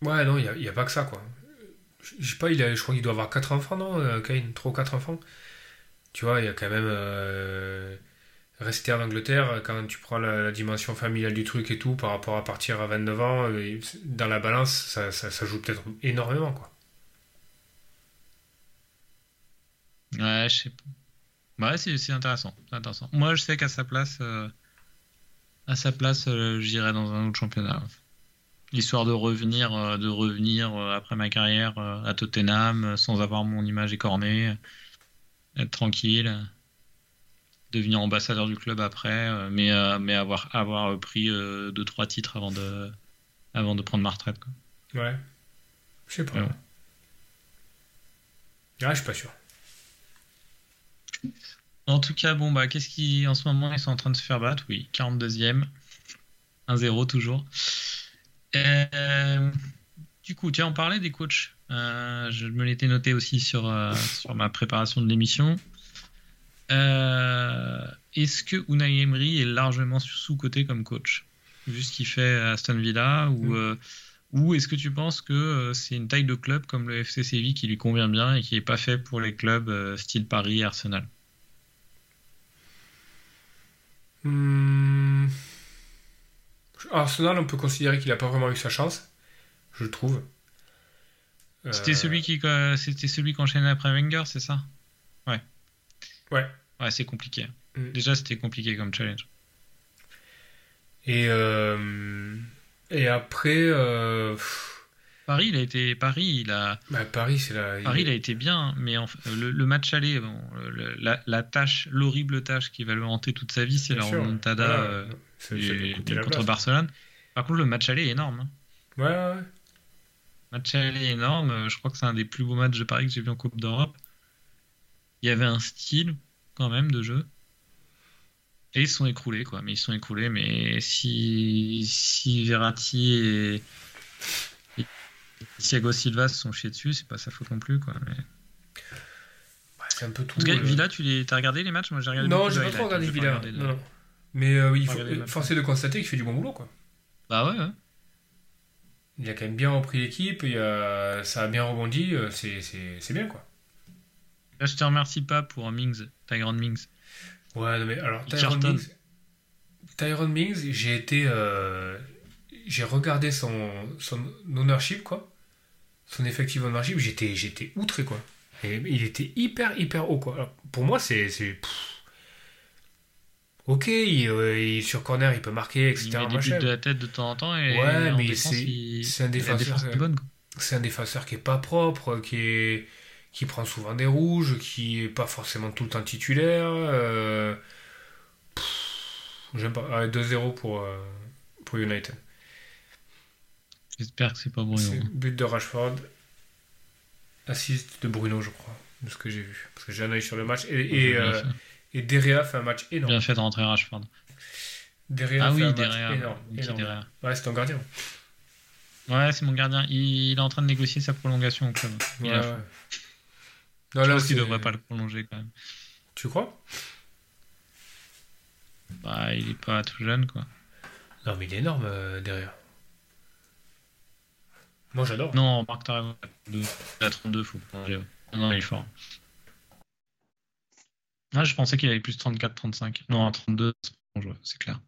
Ouais, non, il n'y a, y a pas que ça, quoi. Je sais pas, il a, je crois qu'il doit avoir 4 enfants, non, euh, Kane? 3 ou 4 enfants? Tu vois, il y a quand même. euh, Rester en Angleterre, quand tu prends la, dimension familiale du truc et tout, par rapport à partir à 29 ans, euh, dans la balance, ça, ça, joue peut-être énormément, quoi. Ouais, je sais pas. Bah ouais, c'est intéressant, intéressant. Moi, je sais qu'à sa place, euh, sa place, euh, j'irais dans un autre championnat. Histoire de revenir, euh, de revenir euh, après ma carrière euh, à Tottenham, euh, sans avoir mon image écornée, euh, être tranquille, euh, devenir ambassadeur du club après, euh, mais, euh, mais avoir, avoir pris euh, deux trois titres avant de, avant de prendre ma retraite. Quoi. Ouais. Je sais pas. Ouais. Ah, je suis pas sûr. En tout cas, bon, bah, qu'est-ce qui, en ce moment, ils sont en train de se faire battre? Oui, 42e. 1-0 toujours. Euh, du coup, tu en parlais des coachs. Euh, je me l'étais noté aussi sur, euh, sur ma préparation de l'émission. Euh, Est-ce que Unai Emery est largement sous-coté comme coach, vu ce qu'il fait à Aston Villa, ou, Mm. euh, ou est-ce que tu penses que euh, c'est une taille de club comme le FC Séville qui lui convient bien et qui n'est pas fait pour les clubs style Paris et Arsenal? Hmm. Arsenal, on peut considérer qu'il n'a pas vraiment eu sa chance, je trouve. C'était celui qui c'était celui qui enchaînait après Wenger, c'est ça? Ouais. Ouais. Ouais, c'est compliqué. Mm. Déjà, c'était compliqué comme challenge. Et, euh, et après, euh, Paris, il a été Paris, il a bah, Paris, c'est la. Paris, il a été bien, mais en fait, le, le match aller, bon, le- la, la tâche, l'horrible tâche qui va le hanter toute sa vie, c'est la sûr, remontada voilà, euh, du- du- contre place. Barcelone. Par contre, le match aller est énorme. hein. Ouais, ouais, ouais. Match aller énorme. euh, Je crois que c'est un des plus beaux matchs de Paris que j'ai vu en Coupe d'Europe. Il y avait un style quand même de jeu. Et ils sont écroulés, quoi. Mais ils sont écroulés. Mais si, si Verratti et, et Thiago Silva se sont chiés dessus, c'est pas sa faute non plus, quoi. Mais... C'est un peu tout. Cas, euh. Villa, tu les... as regardé les matchs? Moi, j'ai regardé Non, j'ai pas trop regardé Villa. regardé de- non, non. Mais euh, il faut forcer de constater qu'il fait du bon boulot, quoi. Bah ouais, ouais. Il a quand même bien repris l'équipe, il a- ça a bien rebondi, euh, c'est bien, quoi. Là, je te remercie pas pour Mings, Tyrone Mings. Ouais, non, mais alors, Tyron. Mings, Tyron Mings, j'ai été. euh, j'ai regardé son, son ownership, quoi. Son effective ownership, j'étais j'étais outré, quoi. Et il était hyper, hyper haut, quoi. Alors, pour moi, c'est. Ok, il, euh, il- sur corner, il peut marquer, etc. Il met des buts de la tête de temps en temps et Ouais, mais c'est- il- un défenseur, c'est un défenseur qui est pas propre, qui est qui prend souvent des rouges, qui est pas forcément tout le temps titulaire. euh, J'aime pas. Ah, 2-0 pour, euh, pour United. J'espère que c'est pas Bruno. But de Rashford. Assist de Bruno, je crois, de ce que j'ai vu. Parce que j'ai un œil sur le match. Et, et, euh, fait. et Derea fait un match énorme. Bien fait de rentrer Rashford. Derrière, Ah fait un oui, match derrière. énorme. Ouais, c'est ton gardien. Ouais, c'est mon gardien. Il, il est en train de négocier sa prolongation au club. Ouais. Non, Je là, pense qu'il c'est- devrait pas le prolonger quand même. Tu crois? Bah, il est pas tout jeune, quoi. Non, mais il est énorme euh, derrière. Moi, j'adore. Non, Marc, t'as raison. Il a 32, faut prolonger. Non, il est fort. Ah, je pensais qu'il avait plus 34-35. Non, 32, c'est clair.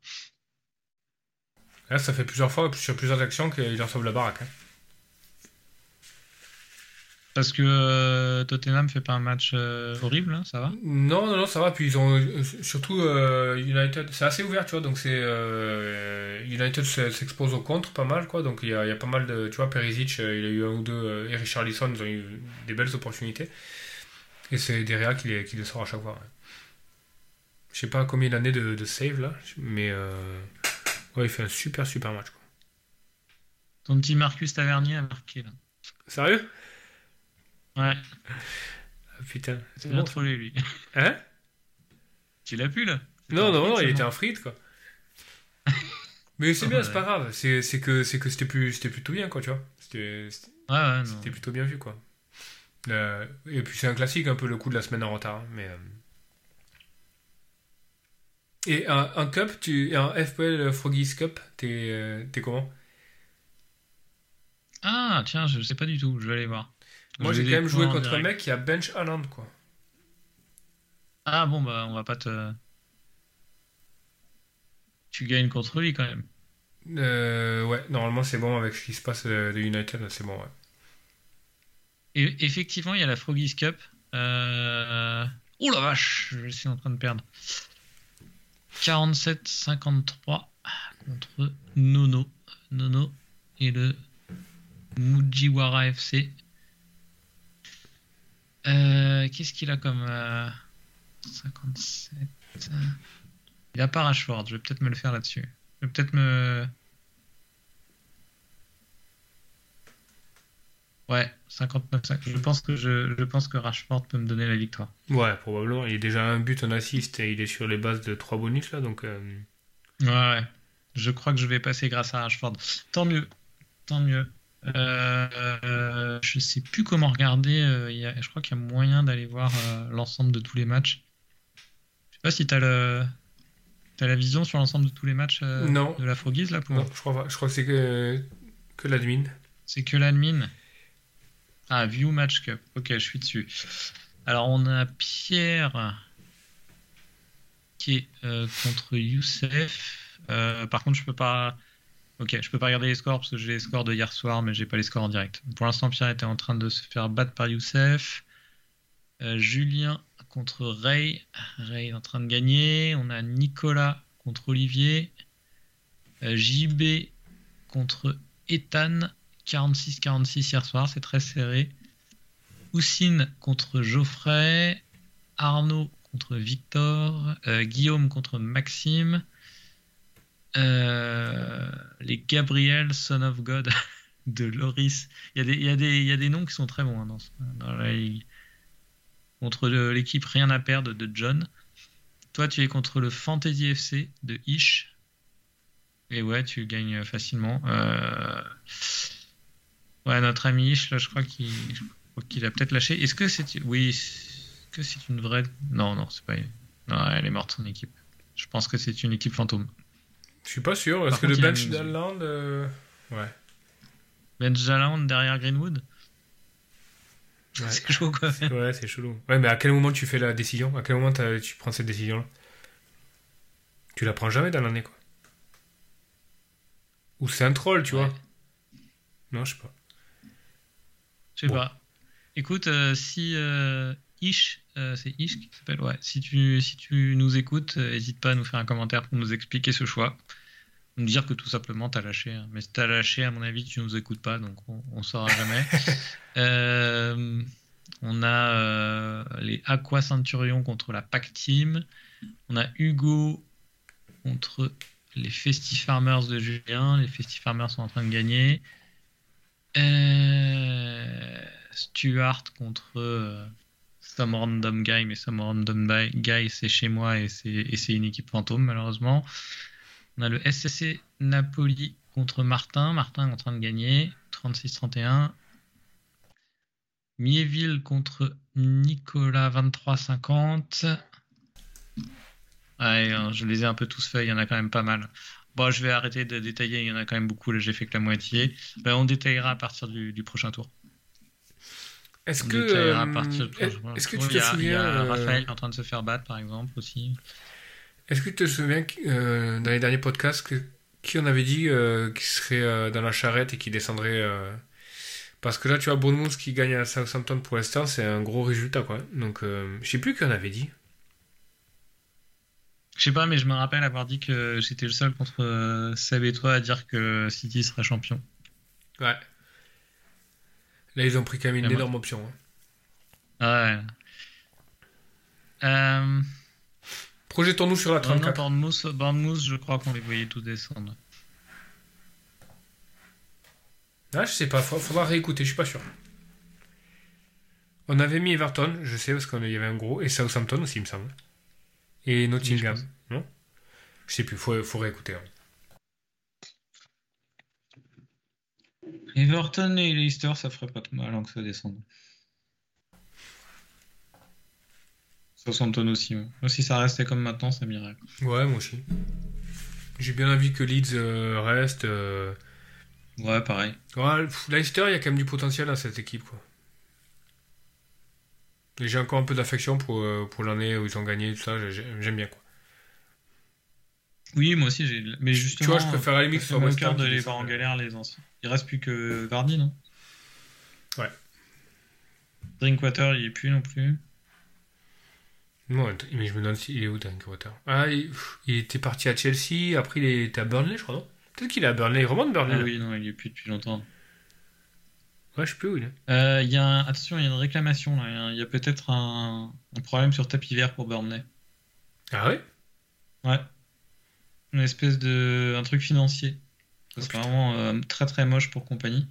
Là, ça fait plusieurs fois, sur plusieurs actions qu'il en sauve la baraque. hein. Parce que euh, Tottenham fait pas un match euh, horrible, hein, ça va? Non, non, non, ça va. Puis ils ont euh, surtout euh, United, c'est assez ouvert, tu vois. Donc c'est United s'expose au contre pas mal, quoi. Donc il y a, il y a pas mal de, tu vois, Perisic, il a eu un ou deux, et Richarlison, ils ont eu des belles opportunités. Et c'est Derrea qui les, qui les sort à chaque fois. ouais. Je sais pas combien d'années de, de save là, mais ouais, il fait un super super match. Quoi. Ton petit Marcus Tavernier a marqué, là. Sérieux? Ouais, ah, Putain, c'est bien bon. trollé, lui. Hein? Tu l'as pu, là? Non, non, non, il était en frite, quoi. Mais c'est bien, Ouais. c'est pas grave. C'est c'est que c'est que c'était plus c'était plutôt bien, quoi, tu vois. C'était c'était- Ouais, ouais, plutôt bien vu, quoi. Euh, et puis c'est un classique, un peu le coup de la semaine en retard, hein, mais. euh. Et un, un cup, tu un FPL Froggy's Cup, t'es euh, t'es comment? Ah, tiens, je sais pas du tout, je vais aller voir. Moi j'ai quand même joué contre un mec qui a bench Haaland, quoi. Ah bon, bah, on va pas te. Tu gagnes contre lui quand même. Euh, ouais, normalement c'est bon avec ce qui se passe euh, de United, c'est bon, ouais. Et effectivement, il y a la Froggy's Cup. Euh... Oh la vache, je suis en train de perdre. 47-53 contre Nono. Nono et le Mujiwara FC. Euh, Qu'est-ce qu'il a comme euh, 57 euh, Il a pas Rashford, je vais peut-être me le faire là-dessus. Je vais peut-être me. Ouais, 59. cinq. Je pense que je, je pense que Rashford peut me donner la victoire. Ouais, probablement. Il est déjà un but, un assist et il est sur les bases de 3 bonus là, donc. euh, Ouais, ouais. Je crois que je vais passer grâce à Rashford. Tant mieux. Tant mieux. Euh, je sais plus comment regarder. euh, il y a- je crois qu'il y a moyen d'aller voir euh, l'ensemble de tous les matchs. Je sais pas si t'as le. T'as la vision sur l'ensemble de tous les matchs euh, Non. de la Froggies là pour... Non, je crois pas. Je crois que c'est que, que l'admin. C'est que l'admin. Ah, View Match Cup. Ok, je suis dessus. Alors, on a Pierre qui est contre Youssef. Par contre, je peux pas. Ok, je peux pas regarder les scores parce que j'ai les scores de hier soir, mais j'ai pas les scores en direct. Pour l'instant, Pierre était en train de se faire battre par Youssef. Euh, Julien contre Ray. Ray est en train de gagner. On a Nicolas contre Olivier. Euh, JB contre Ethan. 46-46 hier soir, c'est très serré. Houssine contre Geoffrey, Arnaud contre Victor, euh, Guillaume contre Maxime, euh, les Gabriel, Son of God de Loris. Il y, a des, il, y a des, il y a des noms qui sont très bons hein, dans. Contre l'équipe Rien à perdre de John. Toi, tu es contre le Fantasy FC de Ish. Et ouais, tu gagnes facilement. Euh, Ouais, notre ami Ish, là, je crois qu'il a peut-être lâché. Est-ce que c'est. Oui, que c'est une vraie. Non, non, c'est pas. Non, elle est morte, son équipe. Je pense que c'est une équipe fantôme. Je suis pas sûr. Est-ce que contre, le bench d'Haaland. euh, Ouais. Ben Jaland derrière Greenwood Ouais. C'est chaud, quoi. Ouais, c'est chelou. Ouais, mais à quel moment tu fais la décision? À quel moment tu prends cette décision-là? Tu la prends jamais dans l'année, quoi. Ou c'est un troll, tu Ouais. vois Non, je sais pas. Je sais Bon. pas. Écoute, euh, si euh, Ish, euh, c'est Ish qui s'appelle, ouais. Si tu, si tu nous écoutes, n'hésite pas à nous faire un commentaire pour nous expliquer ce choix. Dire que tout simplement t'as lâché. hein. Mais si t'as lâché, à mon avis, tu nous écoutes pas, donc on, on saura jamais. Euh, on a euh, les Aqua Centurion contre la Pack Team. On a Hugo contre les Festi-Farmers de Julien. Les Festi-Farmers sont en train de gagner. Euh, Stuart contre euh, Some Random Guy, mais Some Random Guy, c'est chez moi et c'est une équipe fantôme, malheureusement. On a le SSC Napoli contre Martin. Martin est en train de gagner. 36-31. Mieville contre Nicolas 23-50. Ouais, euh, je les ai un peu tous faits, il y en a quand même pas mal. Bon, je vais arrêter de détailler, il y en a quand même beaucoup, là j'ai fait que la moitié. Ben, on détaillera à partir du, du prochain tour. Est-ce que. euh, Est-ce que tu Il y te a- il y a souviens. euh, Raphaël qui est en train de se faire battre, par exemple, aussi. Est-ce que tu te souviens euh, dans les derniers podcasts que- qui on avait dit euh, qui serait euh, dans la charrette et qui descendrait euh, Parce que là, tu vois, Bournemouth qui gagne à Southampton pour l'instant, c'est un gros résultat, quoi. Donc, je sais plus qui on avait dit. Je sais pas, mais je me rappelle avoir dit que j'étais le seul contre Seb et toi à dire que City serait champion. Ouais. Là, ils ont pris quand même une énorme option. hein. Ah ouais. Euh, Projetons-nous sur la oh non, 34. Bournemouth, Bournemouth, je crois qu'on les voyait tous descendre. Ah, je sais pas, fa- faudra réécouter, je suis pas sûr. On avait mis Everton, je sais, parce qu'il y avait un gros, et Southampton aussi, il me semble. Et Nottingham, Oui, non? Je sais plus, faut, faut réécouter. hein. Everton et Leicester, ça ferait pas de mal hein, que ça descende. Southampton aussi. ouais. Moi, si ça restait comme maintenant, ça m'irait. Ouais, moi aussi. J'ai bien envie que Leeds euh, reste. euh. Ouais, pareil. Ouais, pff, Leicester, il y a quand même du potentiel dans cette équipe, quoi. Et j'ai encore un peu d'affection pour, euh, pour l'année où ils ont gagné, tout ça, j'ai- j'aime bien, quoi. Oui, moi aussi, j'ai. Mais justement, tu vois, je préfère à la limite West Ham de les voir en galère, les anciens. Il reste plus que Vardy, non? Ouais. Drinkwater, il est plus non plus. Att- mais je me demande s'il est où, Drinkwater. Ah, il, pff, il était parti à Chelsea, après il était à Burnley, je crois, non? Peut-être qu'il est à Burnley, il remonte Burnley. Ah oui, non, il est plus depuis longtemps. Ouais, je sais plus où il est. Euh, y a un- Attention, il y a une réclamation là. Il y a- peut-être un... un problème sur tapis vert pour Burnley. Ah ouais? Ouais. Une espèce de. Un truc financier. Oh, serait putain. vraiment euh, très très moche pour compagnie.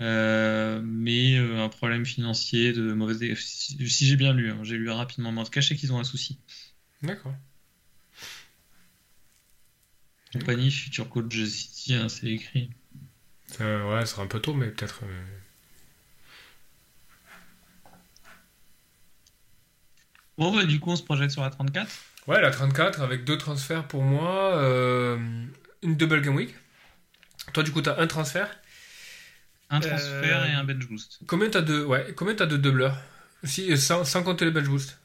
Euh, mais euh, un problème financier de mauvaise. Si, si j'ai bien lu, hein, j'ai lu rapidement. Mais en tout cas, je sais qu'ils ont un souci. D'accord. Compagnie, futur coach City, hein, c'est écrit. Euh, ouais, ça sera un peu tôt, mais peut-être. euh, Bon, bah, du coup, on se projette sur la 34. Ouais, la 34 avec deux transferts pour moi. une double game week. Toi, du coup, t'as un transfert. Un transfert Euh, et un bench boost. Combien t'as de, ouais, combien t'as de doubleurs si, sans, sans compter le bench boost.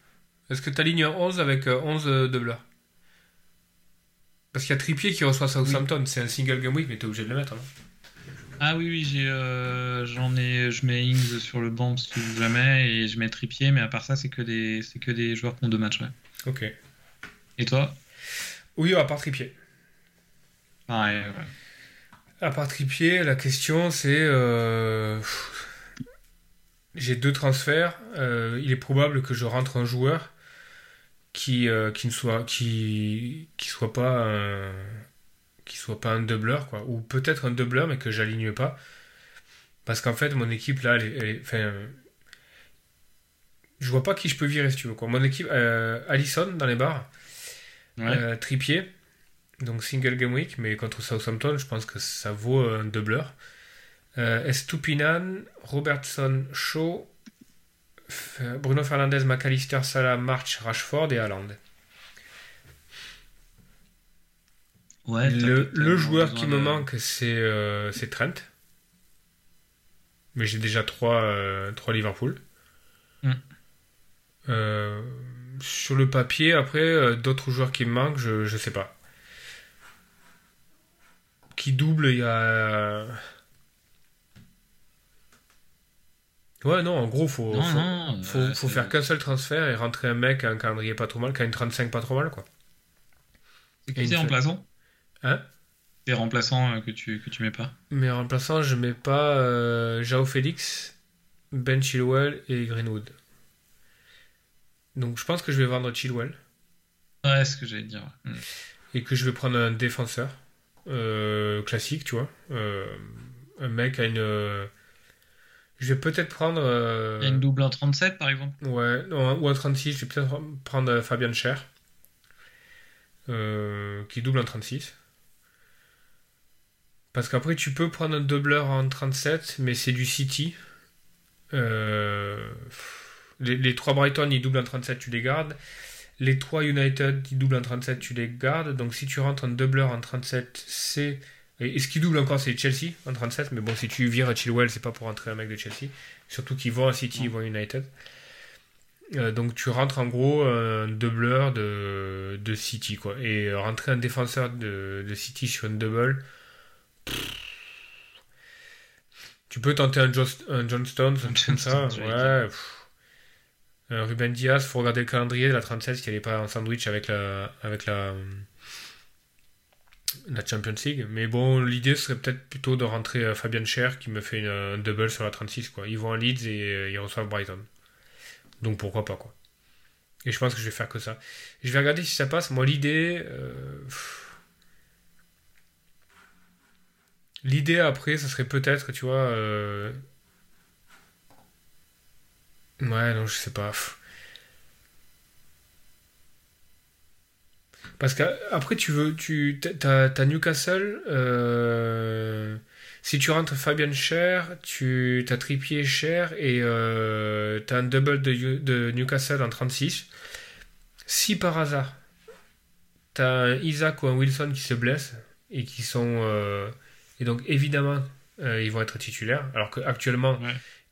Est-ce que t'alignes un 11 avec euh, 11 euh, doubleurs Parce qu'il y a Trippier qui reçoit Southampton. C'est un single game week, mais t'es obligé de le mettre. hein. Ah oui, oui, j'ai, euh, j'en ai, je mets Ings sur le banc si jamais et je mets Trippier, mais à part ça, c'est que des, c'est que des joueurs qui ont deux matchs. ouais. Ok. Et toi? Oui, à part Trippier. Pareil, ouais. À part Trippier, la question c'est. euh, J'ai deux transferts. euh, il est probable que je rentre un joueur qui, euh, qui ne soit qui, qui soit pas un, qui soit pas un doubleur quoi, ou peut-être un doubleur mais que j'aligne pas. Parce qu'en fait mon équipe là, elle est, elle enfin, je vois pas qui je peux virer si tu veux quoi. Mon équipe, Allison dans les bars. Ouais. Trippier, donc single game week, mais contre Southampton, je pense que ça vaut un doubleur. Euh, Estupinan, Robertson, Shaw, Bruno Fernandez, McAllister, Salah, March, Rashford et Haaland. Ouais, le, euh, joueur qui me manque, c'est euh, c'est Trent. Mais j'ai déjà trois, euh, trois Liverpool. Mm. Euh, sur le papier, après, euh, d'autres joueurs qui me manquent, je, je sais pas. Qui double, il y a. Ouais, non, en gros, faut, Non, faut, non, faut, euh, faut faire qu'un seul transfert et rentrer un mec à un calendrier pas trop mal, qui a une 35 pas trop mal, quoi. C'est qui tes remplaçants? Hein? Des remplaçants euh, que tu, que tu mets pas? Mais en remplaçant, je mets pas euh, Jao Félix, Ben Chilwell et Greenwood. Donc je pense que je vais vendre Chilwell Ouais, c'est ce que j'allais dire. et que je vais prendre un défenseur euh, classique, tu vois. Euh, un mec à une. euh, Je vais peut-être prendre. euh, Il y a une double en 37 par exemple. Ouais, non, ou un 36, je vais peut-être prendre euh, Fabian Cher. euh, qui double en 36. Parce qu'après, tu peux prendre un doubleur en 37, mais c'est du City. Euh, les, les 3 Brighton, ils doublent en 37, tu les gardes. Les 3 United, ils doublent en 37, tu les gardes. Donc si tu rentres un doubleur en 37, c'est. Et ce qui double encore, c'est Chelsea en 37. Mais bon, si tu vires à Chilwell, c'est pas pour rentrer un mec de Chelsea. Surtout qu'ils vont à City, ils vont à United. Euh, donc tu rentres en gros un doubleur de, de City. quoi. Et rentrer un défenseur de, de City sur une double. Tu peux tenter un, Just, un John Stones, un truc comme ça. Ouais. Euh, Ruben Diaz, faut regarder le calendrier de la 36 qui n'est pas en sandwich avec la, avec la, la Champions League. Mais bon, l'idée serait peut-être plutôt de rentrer euh, Fabian Cher qui me fait un double sur la 36. Quoi. Ils vont à Leeds et euh, ils reçoivent Brighton. Donc pourquoi pas quoi. Et je pense que je vais faire que ça. je vais regarder si ça passe. Moi l'idée... Euh, l'idée après, ça serait peut-être, tu vois... Euh, ouais, non, je sais pas. Parce qu'après, tu veux, tu as, Newcastle. Euh, si tu rentres Fabian Cher, tu as Trippier Cher et euh, tu as un double de, Newcastle en 36. Si par hasard, tu as un Isaac ou un Wilson qui se blessent et qui sont. Euh, et donc évidemment, ils vont être titulaires. Alors qu'actuellement,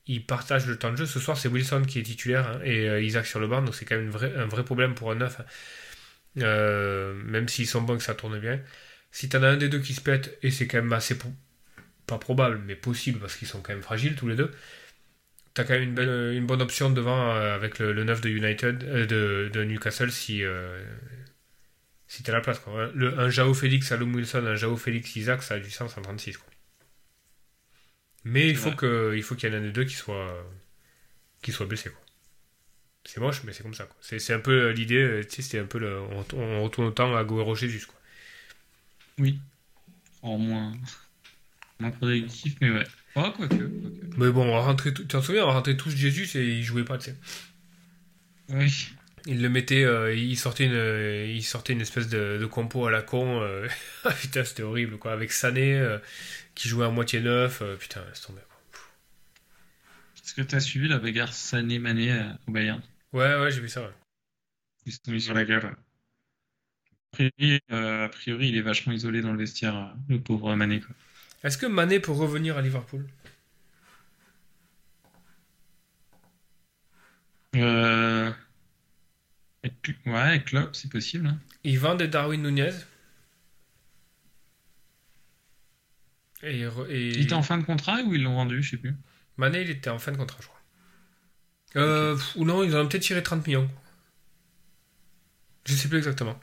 ils partagent le temps de jeu. Ce soir, c'est Wilson qui est titulaire hein, et Isaac sur le banc. Donc c'est quand même un vrai problème pour un neuf. Hein. Euh, même s'ils sont bons que ça tourne bien. Si t'en as un des deux qui se pète, et c'est quand même assez pas probable, mais possible parce qu'ils sont quand même fragiles tous les deux, t'as quand même une, bonne option devant euh, avec le, le 9 de United, euh, de, de, Newcastle si, si t'as la place. Un Jao Félix, Alum Wilson, un Jao Félix, Isaac, ça a du sens en 36. Quoi. Mais il faut, que, faut qu'il y en ait un des deux qui soit, qui soit blessé. Quoi. C'est moche, mais c'est comme ça. C'est un peu euh, l'idée, euh, tu sais, c'était un peu le, on, retourne autant à Agüero Jesus. Quoi. Oui. En moins, moins productif, mais ouais. Ah, quoi que, Mais bon, on va tu t'en souviens, on rentrer tous Jesus et il jouait pas, tu sais. Oui. Il le mettait, euh, il, sortait une, il sortait une espèce de, de compo à la con. putain, c'était horrible, quoi. Avec Sané, qui jouait à moitié neuf. putain, c'est tombé, quoi. Est-ce que tu as suivi la bagarre Sané-Mané au Bayern? Ouais, ouais, j'ai vu ça. Ouais. Ils se sont mis sur la gueule. Euh, a priori, il est vachement isolé dans le vestiaire, euh, le pauvre Mané. Est-ce que Mané peut revenir à Liverpool? Euh... Ouais, avec Klopp, c'est possible. Hein. Ils vendent Darwin Nunez. Et, Il était en fin de contrat ou ils l'ont vendu, je sais plus. Mané, il était en fin de contrat, je crois. Euh, Ou non, ils ont peut-être tiré 30 millions. Je sais plus exactement.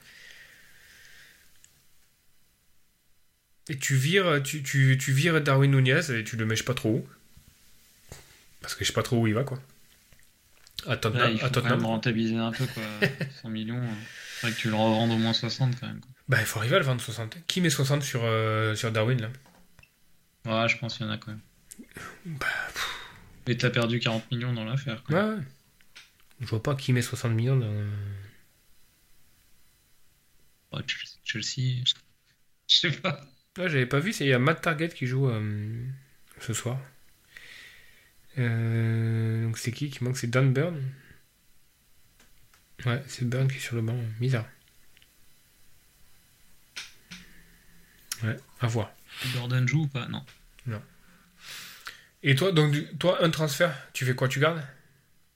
Et tu vires, tu, tu, tu vires Darwin Nunez et tu le mèches pas trop haut. Parce que je sais pas trop où il va, quoi. À Tottenham. il faut quand même rentabiliser un peu, quoi. 100 millions. Il faudrait que tu le revendes au moins 60, quand même. Bah, il faut arriver à le vendre 60. Qui met 60 sur, euh, sur Darwin, là? Ouais, je pense qu'il y en a quand même. Bah, et t'as perdu 40 millions dans l'affaire. Ouais, ouais. Je vois pas qui met 60 millions dans. Chelsea. Je sais pas. Ouais, j'avais pas vu, il y a Matt Target qui joue euh, ce soir. Euh, donc c'est qui qui manque? C'est Dan Burn Ouais, c'est Burn qui est sur le banc. Bizarre. Ouais, à voir. Gordon joue ou pas? Non. Et toi, donc, toi, un transfert, tu fais quoi Tu gardes?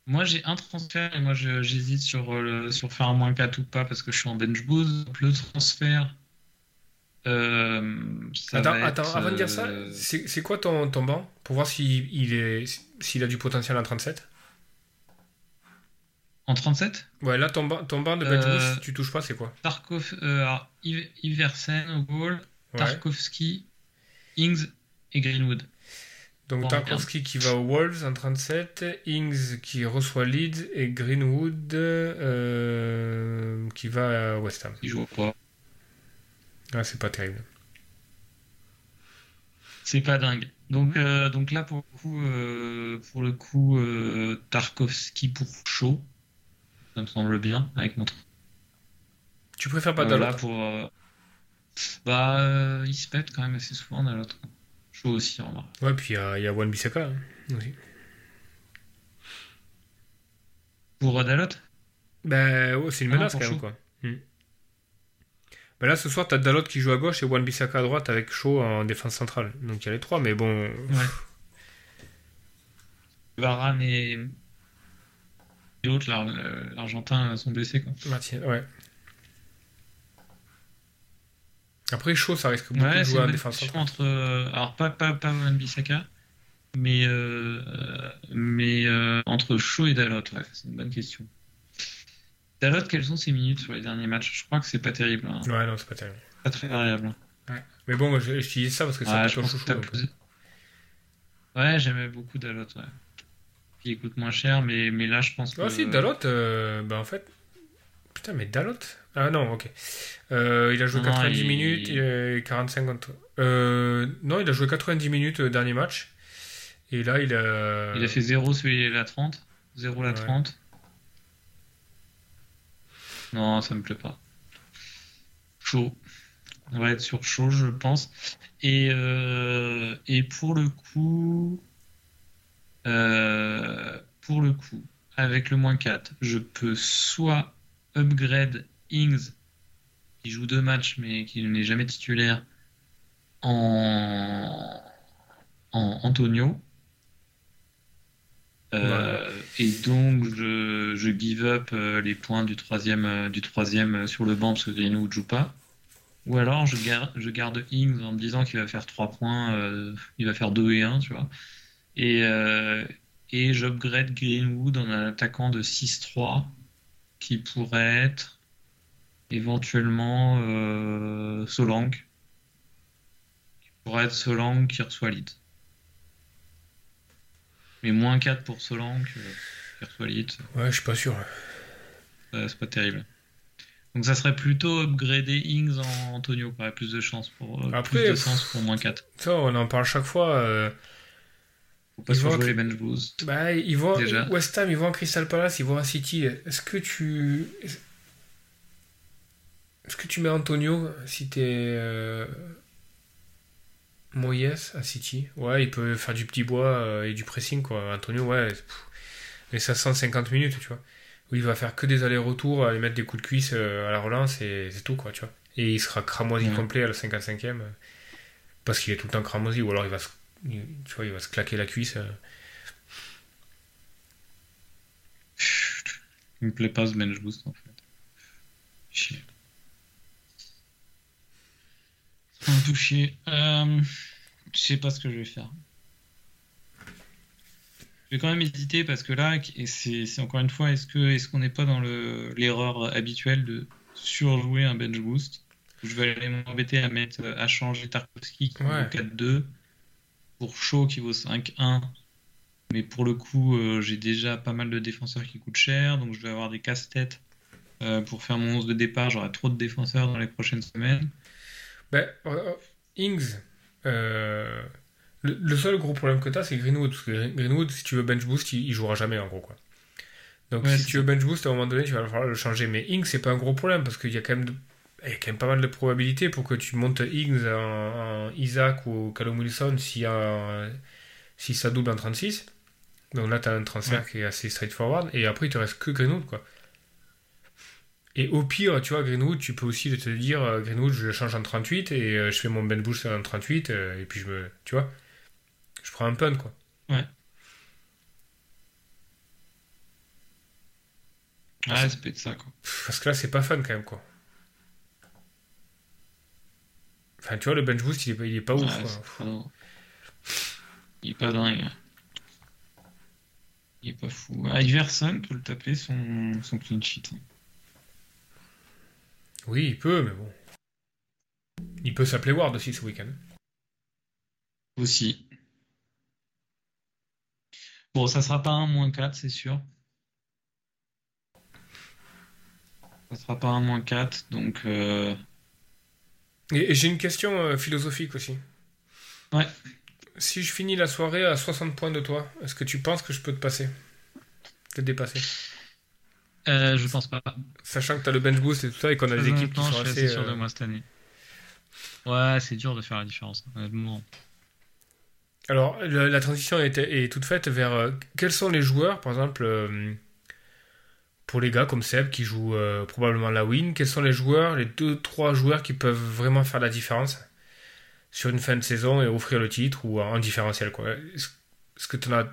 Moi, j'ai un transfert et moi, j'hésite sur, euh, sur faire un moins 4 ou pas parce que je suis en bench boost. Le transfert. Euh, attends, attends avant de dire ça, euh, c'est quoi ton, ton banc pour voir s'il il est s'il a du potentiel en 37 En 37 Ouais, là, ton, ton banc de bench boost, si tu touches pas, c'est quoi? Tarkov, Iversen au goal, Tarkovsky, Ings et Greenwood. Donc Tarkovsky qui va aux Wolves en 37, Ings qui reçoit Leeds et Greenwood euh, qui va à West Ham. Il joue pas. Ah, c'est pas terrible. C'est pas dingue. Donc, euh, donc là, pour le coup, euh, pour le coup Tarkovsky pour chaud. Ça me semble bien avec mon. Tu préfères pas Dalot pour. Bah, euh, il se pète quand même assez souvent Dalot. Aussi, en. Ouais, puis il y a, il y a Wan Bissaka hein, aussi. Pour Dalot? Ben, ouais, c'est une Ah, menace quand même, quoi. Hmm. Ben là, ce soir, t'as Dalot qui joue à gauche et Wan Bissaka à droite avec Shaw en défense centrale. Donc il y a les trois, mais bon. Ouais. Varane et, et l'autre, l'Ar- l'Argentin, sont blessés. Quoi. Martin- ouais. Après, Shaw, ça risque beaucoup de Ouais, c'est jouer bonne défense centrale. entre. euh, alors, pas, pas, pas Wan-Bissaka, mais, euh, mais euh, entre Shaw et Dalot, ouais, c'est une bonne question. Dalot, quelles sont ses minutes sur les derniers matchs? Je crois que c'est pas terrible. hein. Ouais, non, c'est pas terrible. Pas très variable. Mais bon, je, je dis ça parce que c'est Ouais, que chouchou. posé- Ouais, j'aimais beaucoup Dalot, ouais. Il coûte moins cher, mais, mais là, je pense que. Ah si, Dalot, euh, bah en fait... Putain, mais Dalot Ah non, ok. Euh, il a joué Non, 90 il- minutes, est 45 contre... Euh, non, il a joué 90 minutes euh, dernier match. Et là, il a... Il a fait 0 sur la 30. 0 la Ouais. 30. Non, ça me plaît pas. Chaud. On va être sur chaud, je pense. Et, euh, et pour le coup, pour le coup, avec le moins 4, je peux soit upgrade Ings, qui joue deux matchs mais qui n'est jamais titulaire, en, en Antonio. Euh, Et donc, je, je give up euh, les points du troisième, euh, du troisième sur le banc parce que Greenwood joue pas. Ou alors, je garde, je garde Ings en me disant qu'il va faire 3 points, euh, il va faire 2 et 1, tu vois. Et, euh, et j'upgrade Greenwood en un attaquant de 6-3 qui pourrait être éventuellement euh, Solanke. Qui pourrait être Solanke qui reçoit lead. Mais moins 4 pour Solanke euh, qui reçoit lead, Ouais, je suis pas sûr. euh, c'est pas terrible. Donc ça serait plutôt upgrader Ings en Antonio, qui aurait plus de chance pour euh, Après, plus de sens pour moins 4. Ça, on en parle chaque fois. euh, Faut pas ils se vont jouer les bench boost. Bah, ils vont Déjà. West Ham, ils vont à Crystal Palace, ils vont à City. Est-ce que tu est-ce que tu mets Antonio si t'es euh... Moyes à City? Ouais, il peut faire du petit bois euh, et du pressing quoi. Antonio, ouais, pff, mais ça 150 minutes, tu vois. Où il va faire que des allers-retours, aller mettre des coups de cuisse euh, à la relance et c'est tout quoi, tu vois. Et il sera cramoisi Ouais. complet à la 55e euh, parce qu'il est tout le temps cramoisi ou alors il va se il- tu vois, il va se claquer la cuisse. Il me plaît pas ce bench boost en fait. Chier. Un peu chier. Euh, je sais pas ce que je vais faire. Je vais quand même hésiter parce que là, et c'est encore une fois, est-ce qu'on n'est pas dans le l'erreur habituelle de surjouer un bench boost? Je vais aller m'embêter à mettre à changer Tarkovsky qui Ouais. vaut 4-2 pour Shaw qui vaut 5-1. Mais pour le coup, euh, j'ai déjà pas mal de défenseurs qui coûtent cher, donc je vais avoir des casse-têtes euh, pour faire mon 11 de départ. J'aurai trop de défenseurs dans les prochaines semaines. Ben, euh, Ings, euh, le, le seul gros problème que tu as, c'est Greenwood. Parce que Greenwood, si tu veux bench boost, il, il jouera jamais en gros. Quoi. Donc Ouais, si tu veux bench boost, à un moment donné, tu vas falloir le changer. Mais Ings, c'est pas un gros problème parce qu'il y a quand même. de- il y a quand même pas mal de probabilités pour que tu montes Ings en, en Isaac ou Callum Wilson si, euh, si ça double en 36. Donc là, tu as un transfert qui est assez straightforward. Et après, il te reste que Greenwood. quoi. Et au pire, tu vois, Greenwood, tu peux aussi te dire, euh, Greenwood, je le change en 38 et euh, je fais mon bench boost en 38 euh, et puis je me. Tu vois Je prends un punt, quoi. Ouais, ça peut être ça, quoi. Parce que là, c'est pas fun quand même, quoi. Enfin, tu vois, le bench boost, il est pas, il est pas ouf. Quoi. pas- Il est pas dingue. Il est pas fou. Ah, Iverson peut le taper son, son clean sheet. Oui, il peut, mais bon. Il peut s'appeler Ward aussi ce week-end. Aussi. Bon, ça sera pas un moins 4, c'est sûr. Ça sera pas un moins 4, donc... euh, Et, et j'ai une question euh, philosophique aussi. Ouais. Si je finis la soirée à 60 points de toi, est-ce que tu penses que je peux te passer? Te dépasser? Euh, je pense pas. Sachant que tu as le bench boost et tout ça et qu'on a des équipes qui sont je suis assez. sûr de euh, moi cette année. Ouais, c'est dur de faire la différence, honnêtement. Alors, la, la transition est, est toute faite vers euh, quels sont les joueurs, par exemple, euh, pour les gars comme Seb qui joue euh, probablement la win, quels sont les joueurs, les 2-3 joueurs qui peuvent vraiment faire la différence sur une fin de saison et offrir le titre ou en différentiel quoi? Est-ce que tu en as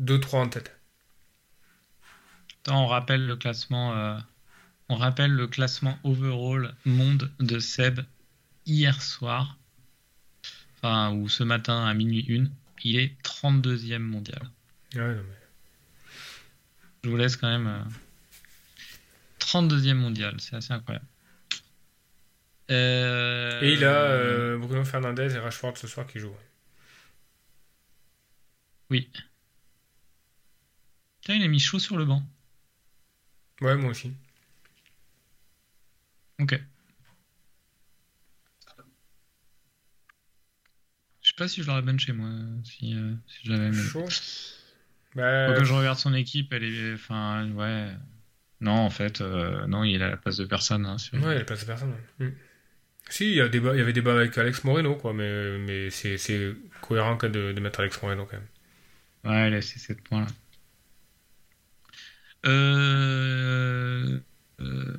2-3 en tête? Attends, on rappelle le classement, euh, on rappelle le classement overall monde de Seb hier soir, enfin ou ce matin à minuit 1. Il est 32e mondial. Ouais, non, mais... Je vous laisse quand même. euh, 32e mondial, c'est assez incroyable. Euh, Et il a euh, Bruno Fernandez et Rashford ce soir qui jouent. Oui. Putain, il a mis chaud sur le banc. Ouais, moi aussi. Ok. Je sais pas si je l'aurais benché moi, si, euh, si je l'avais. mais- Chaud. Bah, que je regarde son équipe, elle est. Enfin, ouais. Non, en fait, euh, non, il à la place de personne. hein, sur- Ouais, il passe personne. ouais. Mm. Si, il y, a débat, il y avait débat avec Alex Moreno, quoi, mais, mais c'est cohérent quand de, de mettre Alex Moreno quand même. Ouais, là, c'est 7 points là. Euh... euh,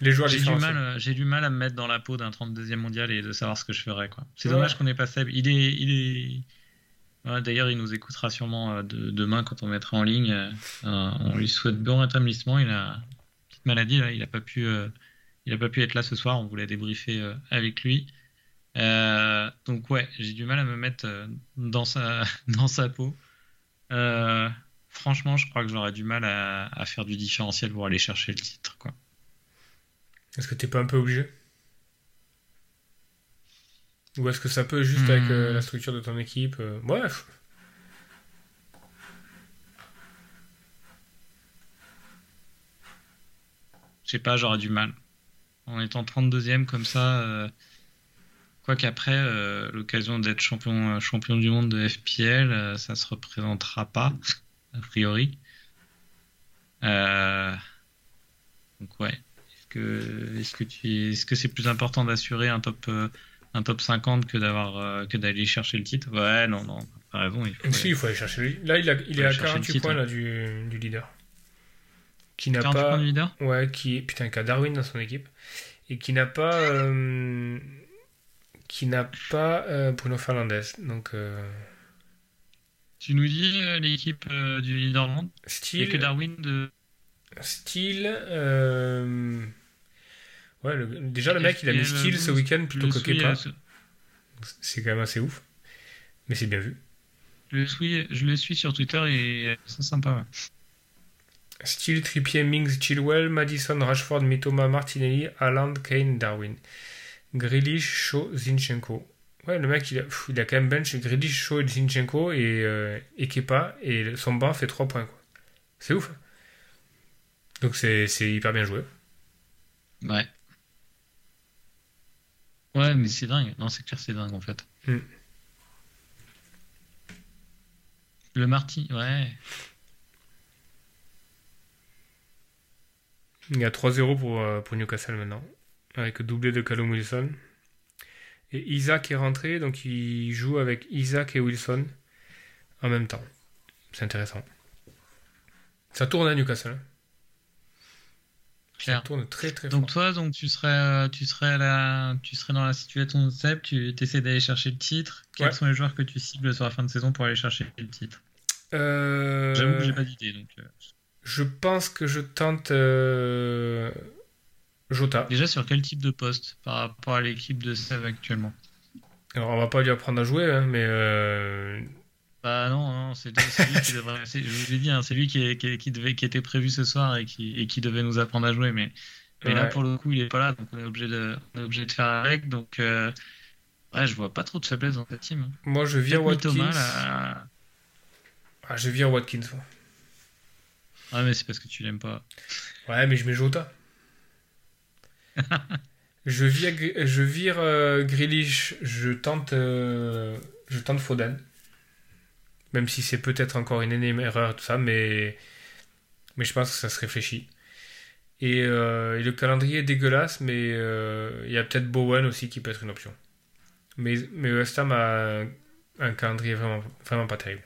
Les joueurs J'ai du, mal, euh, j'ai du mal à me mettre dans la peau d'un 32e mondial et de savoir ce que je ferais. Quoi. C'est Ouais. dommage qu'on ait pas Seb. Il est, il est... Ouais, D'ailleurs, il nous écoutera sûrement de- demain quand on mettra en ligne. Euh, on lui souhaite bon rétablissement. Il a une petite maladie, là. il n'a pas, pu, il a pas pu être là ce soir. On voulait débriefer avec lui. Donc, ouais, j'ai du mal à me mettre dans, sa, dans sa peau. Euh, franchement, je crois que j'aurais du mal à, à faire du différentiel pour aller chercher le titre. Quoi. Est-ce que t'es pas un peu obligé? Ou est-ce que ça peut juste avec euh, Hmm. la structure de ton équipe euh, Ouais. f- Je sais pas, j'aurais du mal. En étant 32e comme ça, euh, quoi qu'après, euh, l'occasion d'être champion, champion du monde de FPL, ça se représentera pas, a priori. Euh, donc ouais. Est-ce que, est-ce que tu, est-ce que c'est plus important d'assurer un top, euh, un top 50 que d'avoir, euh, que d'aller chercher le titre? Ouais, non, non, t'as raison. Il faut, Si, il faut aller chercher lui. Là, il, a- il est à aller chercher le 48 titre, points là, du, du leader. Qui n'a 48 pas. points de leader? Ouais, qui putain, qui a Darwin dans son équipe et qui n'a pas euh, qui n'a pas euh, Bruno Fernandez. Donc euh, Tu nous dis euh, l'équipe euh, du a style que Darwin de. style euh, ouais, le- déjà le mec il a mis style ce week-end plutôt que Kepa. C'est quand même assez ouf. Mais c'est bien vu. Je le suis, je le suis sur Twitter et c'est sympa. ouais. Style Trippier, Mings, Chilwell, Madison, Rashford, Mitoma, Martinelli, Haaland, Kane, Darwin. Grealish, Shaw, Zinchenko. Ouais, le mec, il a, pff, il a quand même bench Grealish, Shaw et Zinchenko et, euh, et Kepa, et son banc fait 3 points. quoi. C'est ouf. Donc c'est c'est hyper bien joué. Ouais. Ouais, mais c'est dingue. Non, c'est clair, c'est dingue en fait. Hmm. Le Marty, ouais. Il y a 3-0 pour, euh, pour Newcastle maintenant, avec doublé de Callum Wilson. Et Isaac est rentré, donc il joue avec Isaac et Wilson en même temps. C'est intéressant. Ça tourne à Newcastle. hein. Ça tourne très très Donc fort. toi, donc tu serais, euh, tu serais la, tu serais dans la situation de Seb, tu essaies d'aller chercher le titre. Quels Ouais. sont les joueurs que tu cibles sur la fin de saison pour aller chercher le titre? Euh, J'avoue que j'ai pas d'idée. Donc euh, Je pense que je tente euh, Jota. déjà sur quel type de poste par rapport à l'équipe de Seb actuellement? Alors on va pas lui apprendre à jouer, hein, mais euh, Bah non, non, c'est lui qui devrait. Je vous l'ai dit, hein, c'est lui qui, est- qui, est- qui devait, qui était prévu ce soir et qui, et qui devait nous apprendre à jouer. Mais, mais là, pour le coup, il est pas là, donc on est obligé de, on est obligé de faire avec. Donc, euh, ouais, je vois pas trop de faiblesse dans cette team. hein. moi je Peut-être Watkins. Thomas, là. Ah, je vire Watkins. Ouais, mais c'est parce que tu l'aimes pas. Ouais, mais je mets Jota. Je vire, je euh, je tente, euh, je tente Foden. Même si c'est peut-être encore une énième erreur, tout ça, mais, mais je pense que ça se réfléchit. Et, euh, le calendrier est dégueulasse, mais il y a peut-être Bowen aussi qui peut être une option. Mais, mais West Ham a un, un calendrier vraiment, vraiment pas terrible.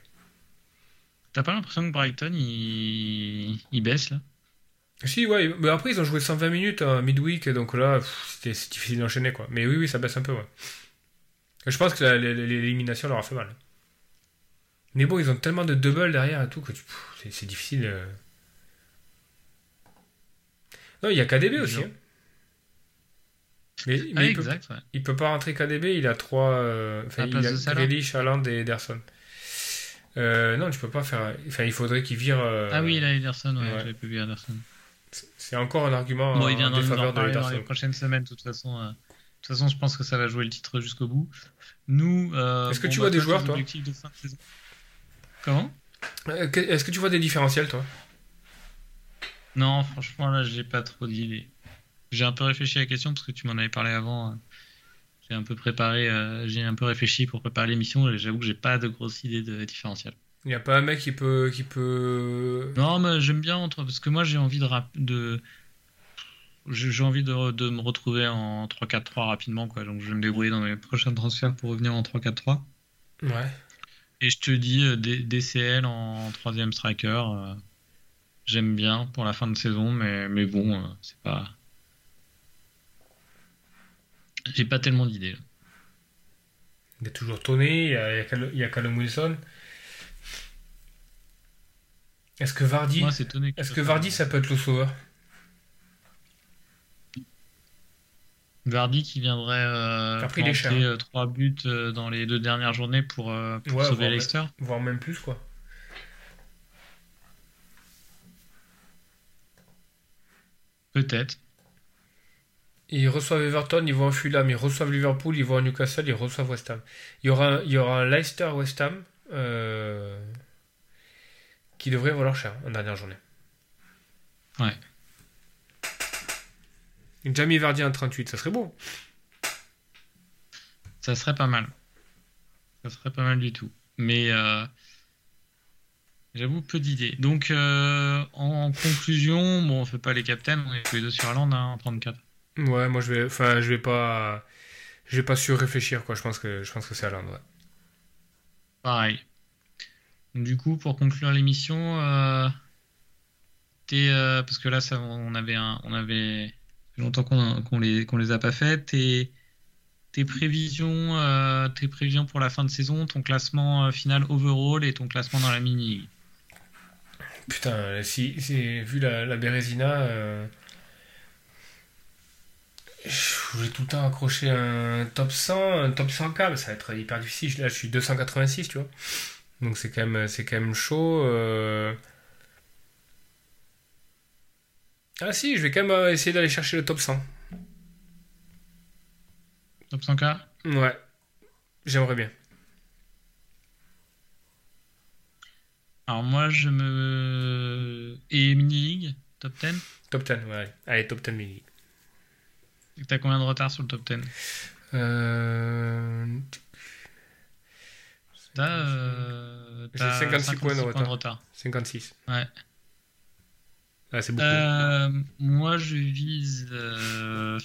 T'as pas l'impression que Brighton il, il baisse là? Si, ouais, mais après ils ont joué 120 minutes en midweek, donc là, c'était c'est difficile d'enchaîner quoi. Mais oui, oui, ça baisse un peu, ouais. Je pense que l'élimination leur a fait mal. Mais bon, ils ont tellement de double derrière et tout que c'est- difficile. euh. Non, il y a KDB aussi. Hein. Mais, mais Ah, il, peut, exact, ouais. il peut pas rentrer KDB, il a trois. euh, À il a. Grealish, Haaland et Ederson. Euh, non, tu peux pas faire. Enfin, il faudrait qu'il vire. euh, Ah oui, il a Ederson, ouais, ouais. j'avais vu Ederson. C'est- encore un argument Bon, il nous en défaveur de dans les prochaines semaines, de toute façon. euh, De toute façon, je pense que ça va jouer le titre jusqu'au bout. Nous. euh, Est-ce que tu bah, vois des joueurs, toi objectifs de fin de saison Comment? Euh, Est-ce que tu vois des différentiels, toi? Non, franchement, là, j'ai pas trop d'idées. J'ai un peu réfléchi à la question parce que tu m'en avais parlé avant. euh, J'ai un peu préparé, euh, j'ai un peu réfléchi pour préparer l'émission et j'avoue que j'ai pas de grosse idée de différentiel. Il n'y a pas un mec qui peut. Qui peut... Non, mais j'aime bien entre parce que moi j'ai envie de rap- de j'ai envie de, de me retrouver en 3-4-3 rapidement quoi. Donc je vais me débrouiller dans les prochains transferts pour revenir en 3-4-3. Ouais. Et je te dis euh, DCL en troisième striker. euh, J'aime bien pour la fin de saison, mais, mais bon, euh, c'est pas. J'ai pas tellement d'idées. Il y a toujours Tony, il y a, il y a Callum Wilson. Est-ce que Vardy. Moi, peut que faire. Vardy, ça peut être le sauveur? Vardy qui viendrait euh, Après, est planter, euh, trois buts euh, dans les deux dernières journées pour, euh, pour Ouais, sauver Leicester. Voire même plus, quoi. Peut-être. Ils reçoivent Everton, ils vont à Fulham, ils reçoivent Liverpool, ils vont à Newcastle, ils reçoivent West Ham. Il y aura il y aura un Leicester-West Ham euh, qui devrait valoir cher en dernière journée. Ouais. Jamie Vardy en 38, ça serait beau. Ça serait pas mal. Ça serait pas mal du tout. Mais euh, j'avoue, peu d'idées. Donc, euh, en conclusion, bon, on fait pas les captains, on est tous les deux sur Hollande hein, en 34. Ouais, moi je vais, enfin je vais pas, je vais pas sur réfléchir quoi. Je pense que, je pense que c'est Haaland. Ouais. Pareil. Du coup, pour conclure l'émission, euh, euh, parce que là, ça, on avait, un, on avait longtemps qu'on les, les a pas faites. Tes, tes prévisions, euh, tes prévisions pour la fin de saison, ton classement final overall et ton classement dans la mini. Putain, si, vu la, la Bérésina, je voulais tout le temps accrocher un top 100, un top 100K, mais ça va être hyper difficile. Là, je suis 286, tu vois. Donc c'est quand même, c'est quand même chaud. euh. Ah si, je vais quand même euh, essayer d'aller chercher le top 100. Top 100K Ouais, j'aimerais bien. Alors moi, je me... Et mini league, top 10 Top 10, ouais. Allez, top 10 mini. T'as combien de retard sur le top 10 Euh... T'as euh, J'ai t'as 56 points de retard. retard. 56. Ouais. Ah, c'est beaucoup. Euh, moi, je vise. Euh...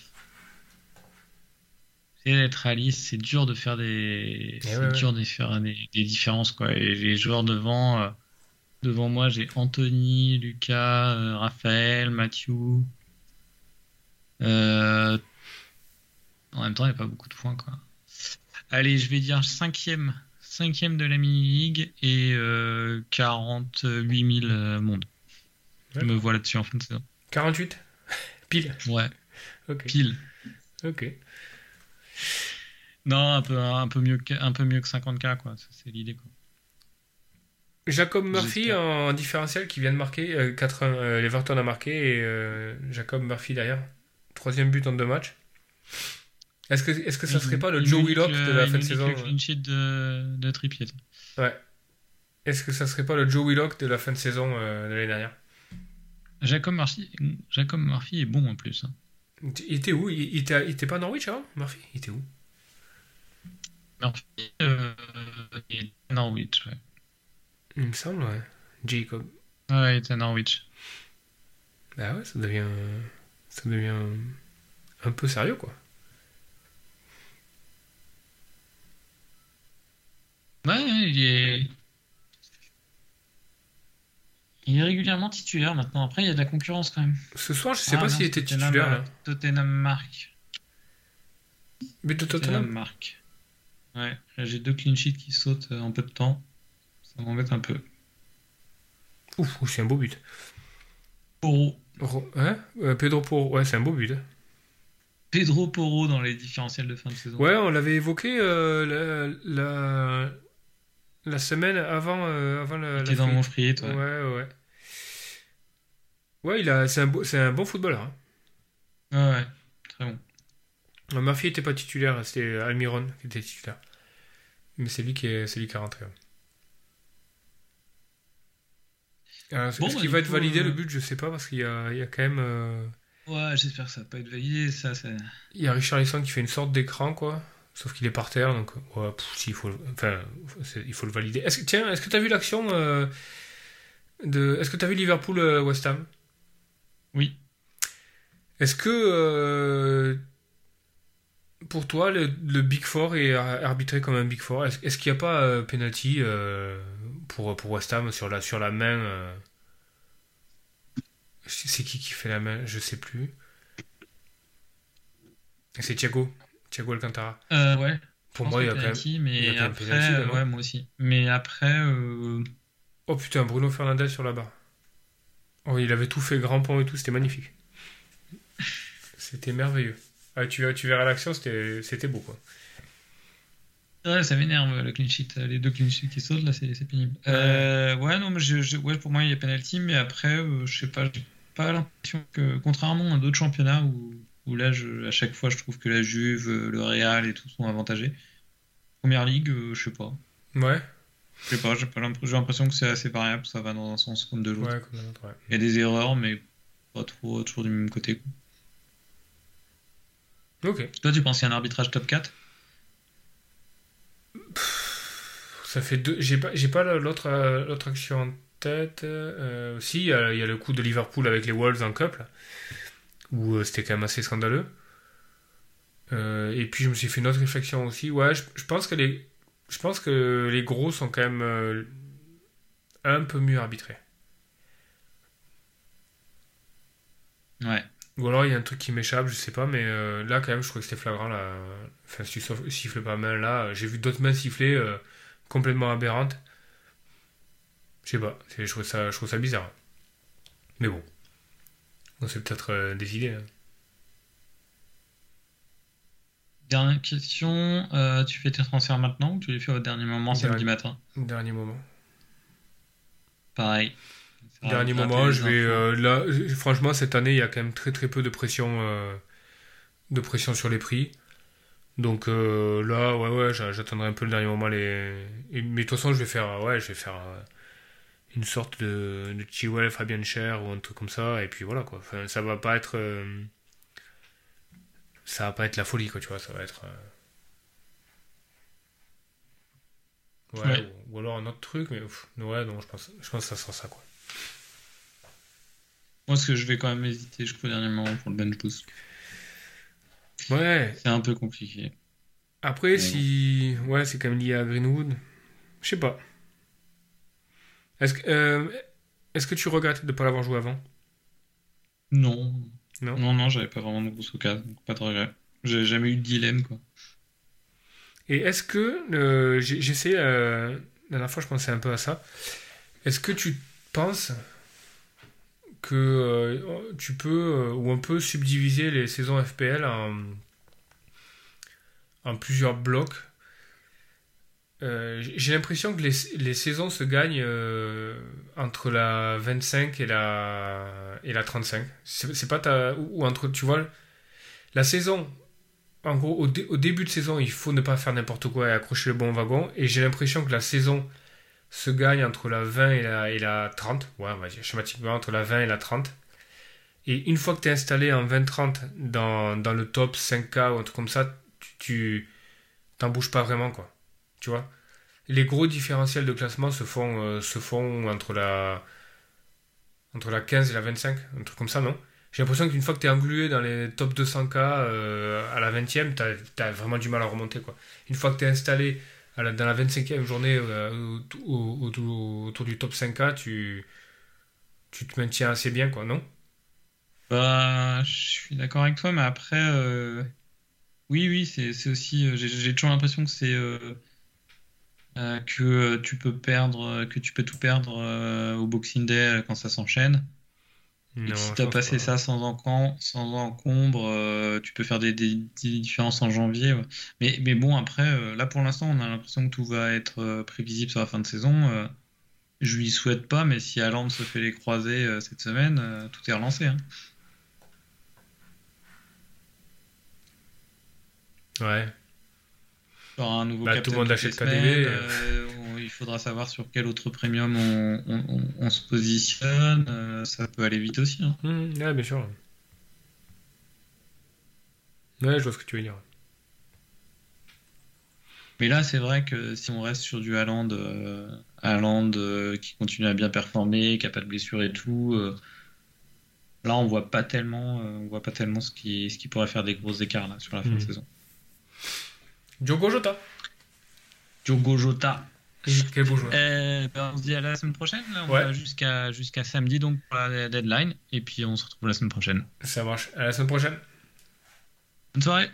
J'essaie d'être réaliste, c'est dur de faire des, c'est Eh ouais, dur de faire des, des différences quoi. Et les joueurs devant, euh, devant moi, j'ai Anthony, Lucas, euh, Raphaël, Mathieu. Euh, En même temps, il n'y a pas beaucoup de points quoi. Allez, je vais dire cinquième, cinquième de la mini league et euh, 48 000 euh, monde. Je me vois là-dessus en fin de saison. 48 Pile. Ouais, Ok. pile. Ok. Non, un peu, un peu mieux que, un peu mieux que 50k, quoi. C'est l'idée, quoi. Jacob Murphy en différentiel qui vient de marquer. Euh, 80, euh, L'Everton a marqué et euh, Jacob Murphy derrière. Troisième but en deux matchs. Est-ce que, est-ce que ça serait pas le Joe Willock de la il fin de saison le clean sheet de, de Trippier. Ouais. Est-ce que ça serait pas le Joe Willock de la fin de saison euh, de l'année dernière? Jacob Murphy, Jacob Murphy est bon en plus. hein. Il était où? Il, il était, il était pas à Norwich avant Murphy Il était où? Murphy, euh, il est à Norwich, ouais. Il me semble, ouais. Jacob. Ouais, il est à Norwich. Bah ouais, ça devient. Ça devient un peu sérieux, quoi. Ouais, il est. Il est régulièrement titulaire maintenant. Après, il y a de la concurrence quand même. Ce soir, je sais Ah pas s'il était Tottenham, titulaire, euh, là. Tottenham marque. But de Tottenham marque. Ouais, là, j'ai deux clean sheets qui sautent euh, en peu de temps. Ça m'embête un peu. Ouf, ouf, c'est un beau but. Poro. Ro- Hein? Euh, Pedro Porro, ouais, c'est un beau but. hein. Pedro Poro dans les différentiels de fin de saison. Ouais, on l'avait évoqué euh, la, la, la semaine avant, euh, avant la. T'es dans mon friet, toi. Ouais, ouais. ouais. Il a, c'est un, beau- c'est un bon footballeur. hein. Ouais, ouais. Très bon. Euh, Murphy n'était pas titulaire, c'était Almiron qui était titulaire. Mais c'est lui qui est, c'est lui qui a rentré. ouais. Alors, Bon, Est-ce bah, qu'il va être validé euh, le but? Je sais pas parce qu'il y a, il y a quand même. euh, Ouais, j'espère que ça va pas être validé. Ça, c'est. Il y a Richarlison qui fait une sorte d'écran, quoi. Sauf qu'il est par terre, donc ouais, pff, si, il faut, le- enfin, il faut le valider. Est-ce que, tiens, est-ce que tu as vu l'action euh, de. Est-ce que tu as vu Liverpool euh, West Ham? Oui. Est-ce que euh, pour toi le, le Big Four est ar- arbitré comme un Big Four? Est-ce, est-ce qu'il n'y a pas euh, penalty pour, pour West Ham sur la, sur la main C'est c'est qui qui fait la main? Je sais plus. C'est Thiago. Thiago Alcantara. Euh, ouais. Pour moi, il y a que quand même. penalty, il y a mais après, penalty, là, non ouais, moi aussi. Mais après, euh, Oh putain, Bruno Fernandez sur la barre. Oh, il avait tout fait grand pont et tout, c'était magnifique. C'était merveilleux. Ah, tu, verras- tu verras l'action, c'était c'était beau quoi. ouais, ça m'énerve le clean sheet, les deux clean sheets qui sautent là, c'est c'est pénible. Euh, ouais, non, mais je, je- ouais, pour moi il y a penalty, mais après, euh, je sais pas, j'ai pas l'impression que, contrairement à d'autres championnats où, où là, je, à chaque fois, je trouve que la Juve, euh, le Real et tout sont avantagés. Première ligue, euh, je sais pas. Ouais, Je sais pas, j'ai pas l'impression que c'est assez variable, ça va dans un sens comme de l'autre. ouais, ouais. Il y a des erreurs, mais pas trop, toujours du même côté. quoi. Ok. Toi, tu penses qu'il y a un arbitrage top 4 Ça fait deux. J'ai pas, j'ai pas l'autre euh, l'autre action en tête. Euh, si, il y, a, il y a le coup de Liverpool avec les Wolves en couple, où euh, c'était quand même assez scandaleux. Euh, et puis je me suis fait une autre réflexion aussi. Ouais, je, je pense que les, je pense que les gros sont quand même euh, un peu mieux arbitrés. Ouais. Ou alors il y a un truc qui m'échappe, je sais pas, mais euh, là quand même je crois que c'était flagrant. Là. Enfin, si tu siffles pas main là, j'ai vu d'autres mains siffler euh, complètement aberrantes. Je sais pas, c'est- je trouve ça, je trouve ça bizarre. Mais bon, on s'est peut-être euh, des idées. hein. Dernière question, euh, tu fais tes transferts maintenant ou tu les fais au dernier moment samedi matin? Dernier moment. Pareil. Dernier moment, je vais euh, là. Franchement, cette année, il y a quand même très très peu de pression, euh, de pression sur les prix. Donc là, ouais, ouais, j'a- j'attendrai un peu le dernier moment. Les... mais de toute façon, je vais faire, ouais, je vais faire une sorte de, de Chilwell, Fabien Cher ou un truc comme ça. Et puis voilà quoi. Enfin, ça va pas être, euh, ça va pas être la folie quoi, tu vois. Ça va être. euh, Ouais, Ouais. Ou, ou alors un autre truc, mais pff, ouais, non, je pense, je pense que ça sera ça quoi. Moi, ce que je vais quand même hésiter jusqu'au dernier moment pour le bench boost. Ouais, C'est un peu compliqué. Après, Mais si. Ouais, c'est quand même lié à Greenwood. Je sais pas. Est-ce que, euh, est-ce que tu regrettes de ne pas l'avoir joué avant? Non. Non? Non, non, j'avais pas vraiment de grosse occasion, donc pas de regret. J'ai jamais eu de dilemme, quoi. Et est-ce que. euh, essayé. euh, la dernière fois, je pensais un peu à ça. Est-ce que tu penses que euh, tu peux. ou on peut subdiviser les saisons FPL en. en plusieurs blocs? Euh, J'ai l'impression que les, les saisons se gagnent euh, entre la 25 et la, et la 35. C'est pas ta. Ou, ou entre. Tu vois, la saison. En gros, au, dé- au début de saison, il faut ne pas faire n'importe quoi et accrocher le bon wagon. Et j'ai l'impression que la saison se gagne entre la 20 et la, et la 30. Ouais, on va dire schématiquement entre la 20 et la 30. Et une fois que tu es installé en 20-30 dans, dans le top 5K ou un truc comme ça, tu t'en bouges pas vraiment, quoi. Tu vois Les gros différentiels de classement se font, euh, se font entre la Entre la 15 et la 25, un truc comme ça, non? J'ai l'impression qu'une fois que tu es englué dans les top 200K à la 20e, tu as, vraiment du mal à remonter. Quoi. Une fois que tu es installé dans la 25e journée autour du top 5K, tu, tu te maintiens assez bien, quoi, non? Bah, je suis d'accord avec toi, mais après, euh, oui, oui, c'est aussi. Euh, j'ai toujours l'impression que c'est euh, que tu peux perdre, que tu peux tout perdre au Boxing Day quand ça s'enchaîne. Et si tu as passé ça sans, encombre, sans encombre, tu peux faire des, différences en janvier. Mais, mais bon, après, là pour l'instant, on a l'impression que tout va être prévisible sur la fin de saison. je lui souhaite pas, mais si Aland se fait les croisés cette semaine, tout est relancé. Hein. Ouais. Un nouveau bah, tout le monde achète KDB. Euh, il faudra savoir sur quel autre premium on, se positionne. Euh, ça peut aller vite aussi. Hein. Mmh, ouais, bien sûr. Ouais, je vois ce que tu veux dire. Mais là, c'est vrai que si on reste sur du Haaland, euh, qui continue à bien performer, qui n'a pas de blessure et tout, là, on voit pas tellement, on voit pas tellement ce qui, ce qui pourrait faire des gros écarts là, sur la fin de mmh. saison. Diogo Jota. Diogo Jota. Quel beau joueur. Euh, ben, on se dit à la semaine prochaine. on va jusqu'à jusqu'à samedi donc pour la deadline. Et puis on se retrouve la semaine prochaine. Ça marche. À la semaine prochaine. Bonne soirée.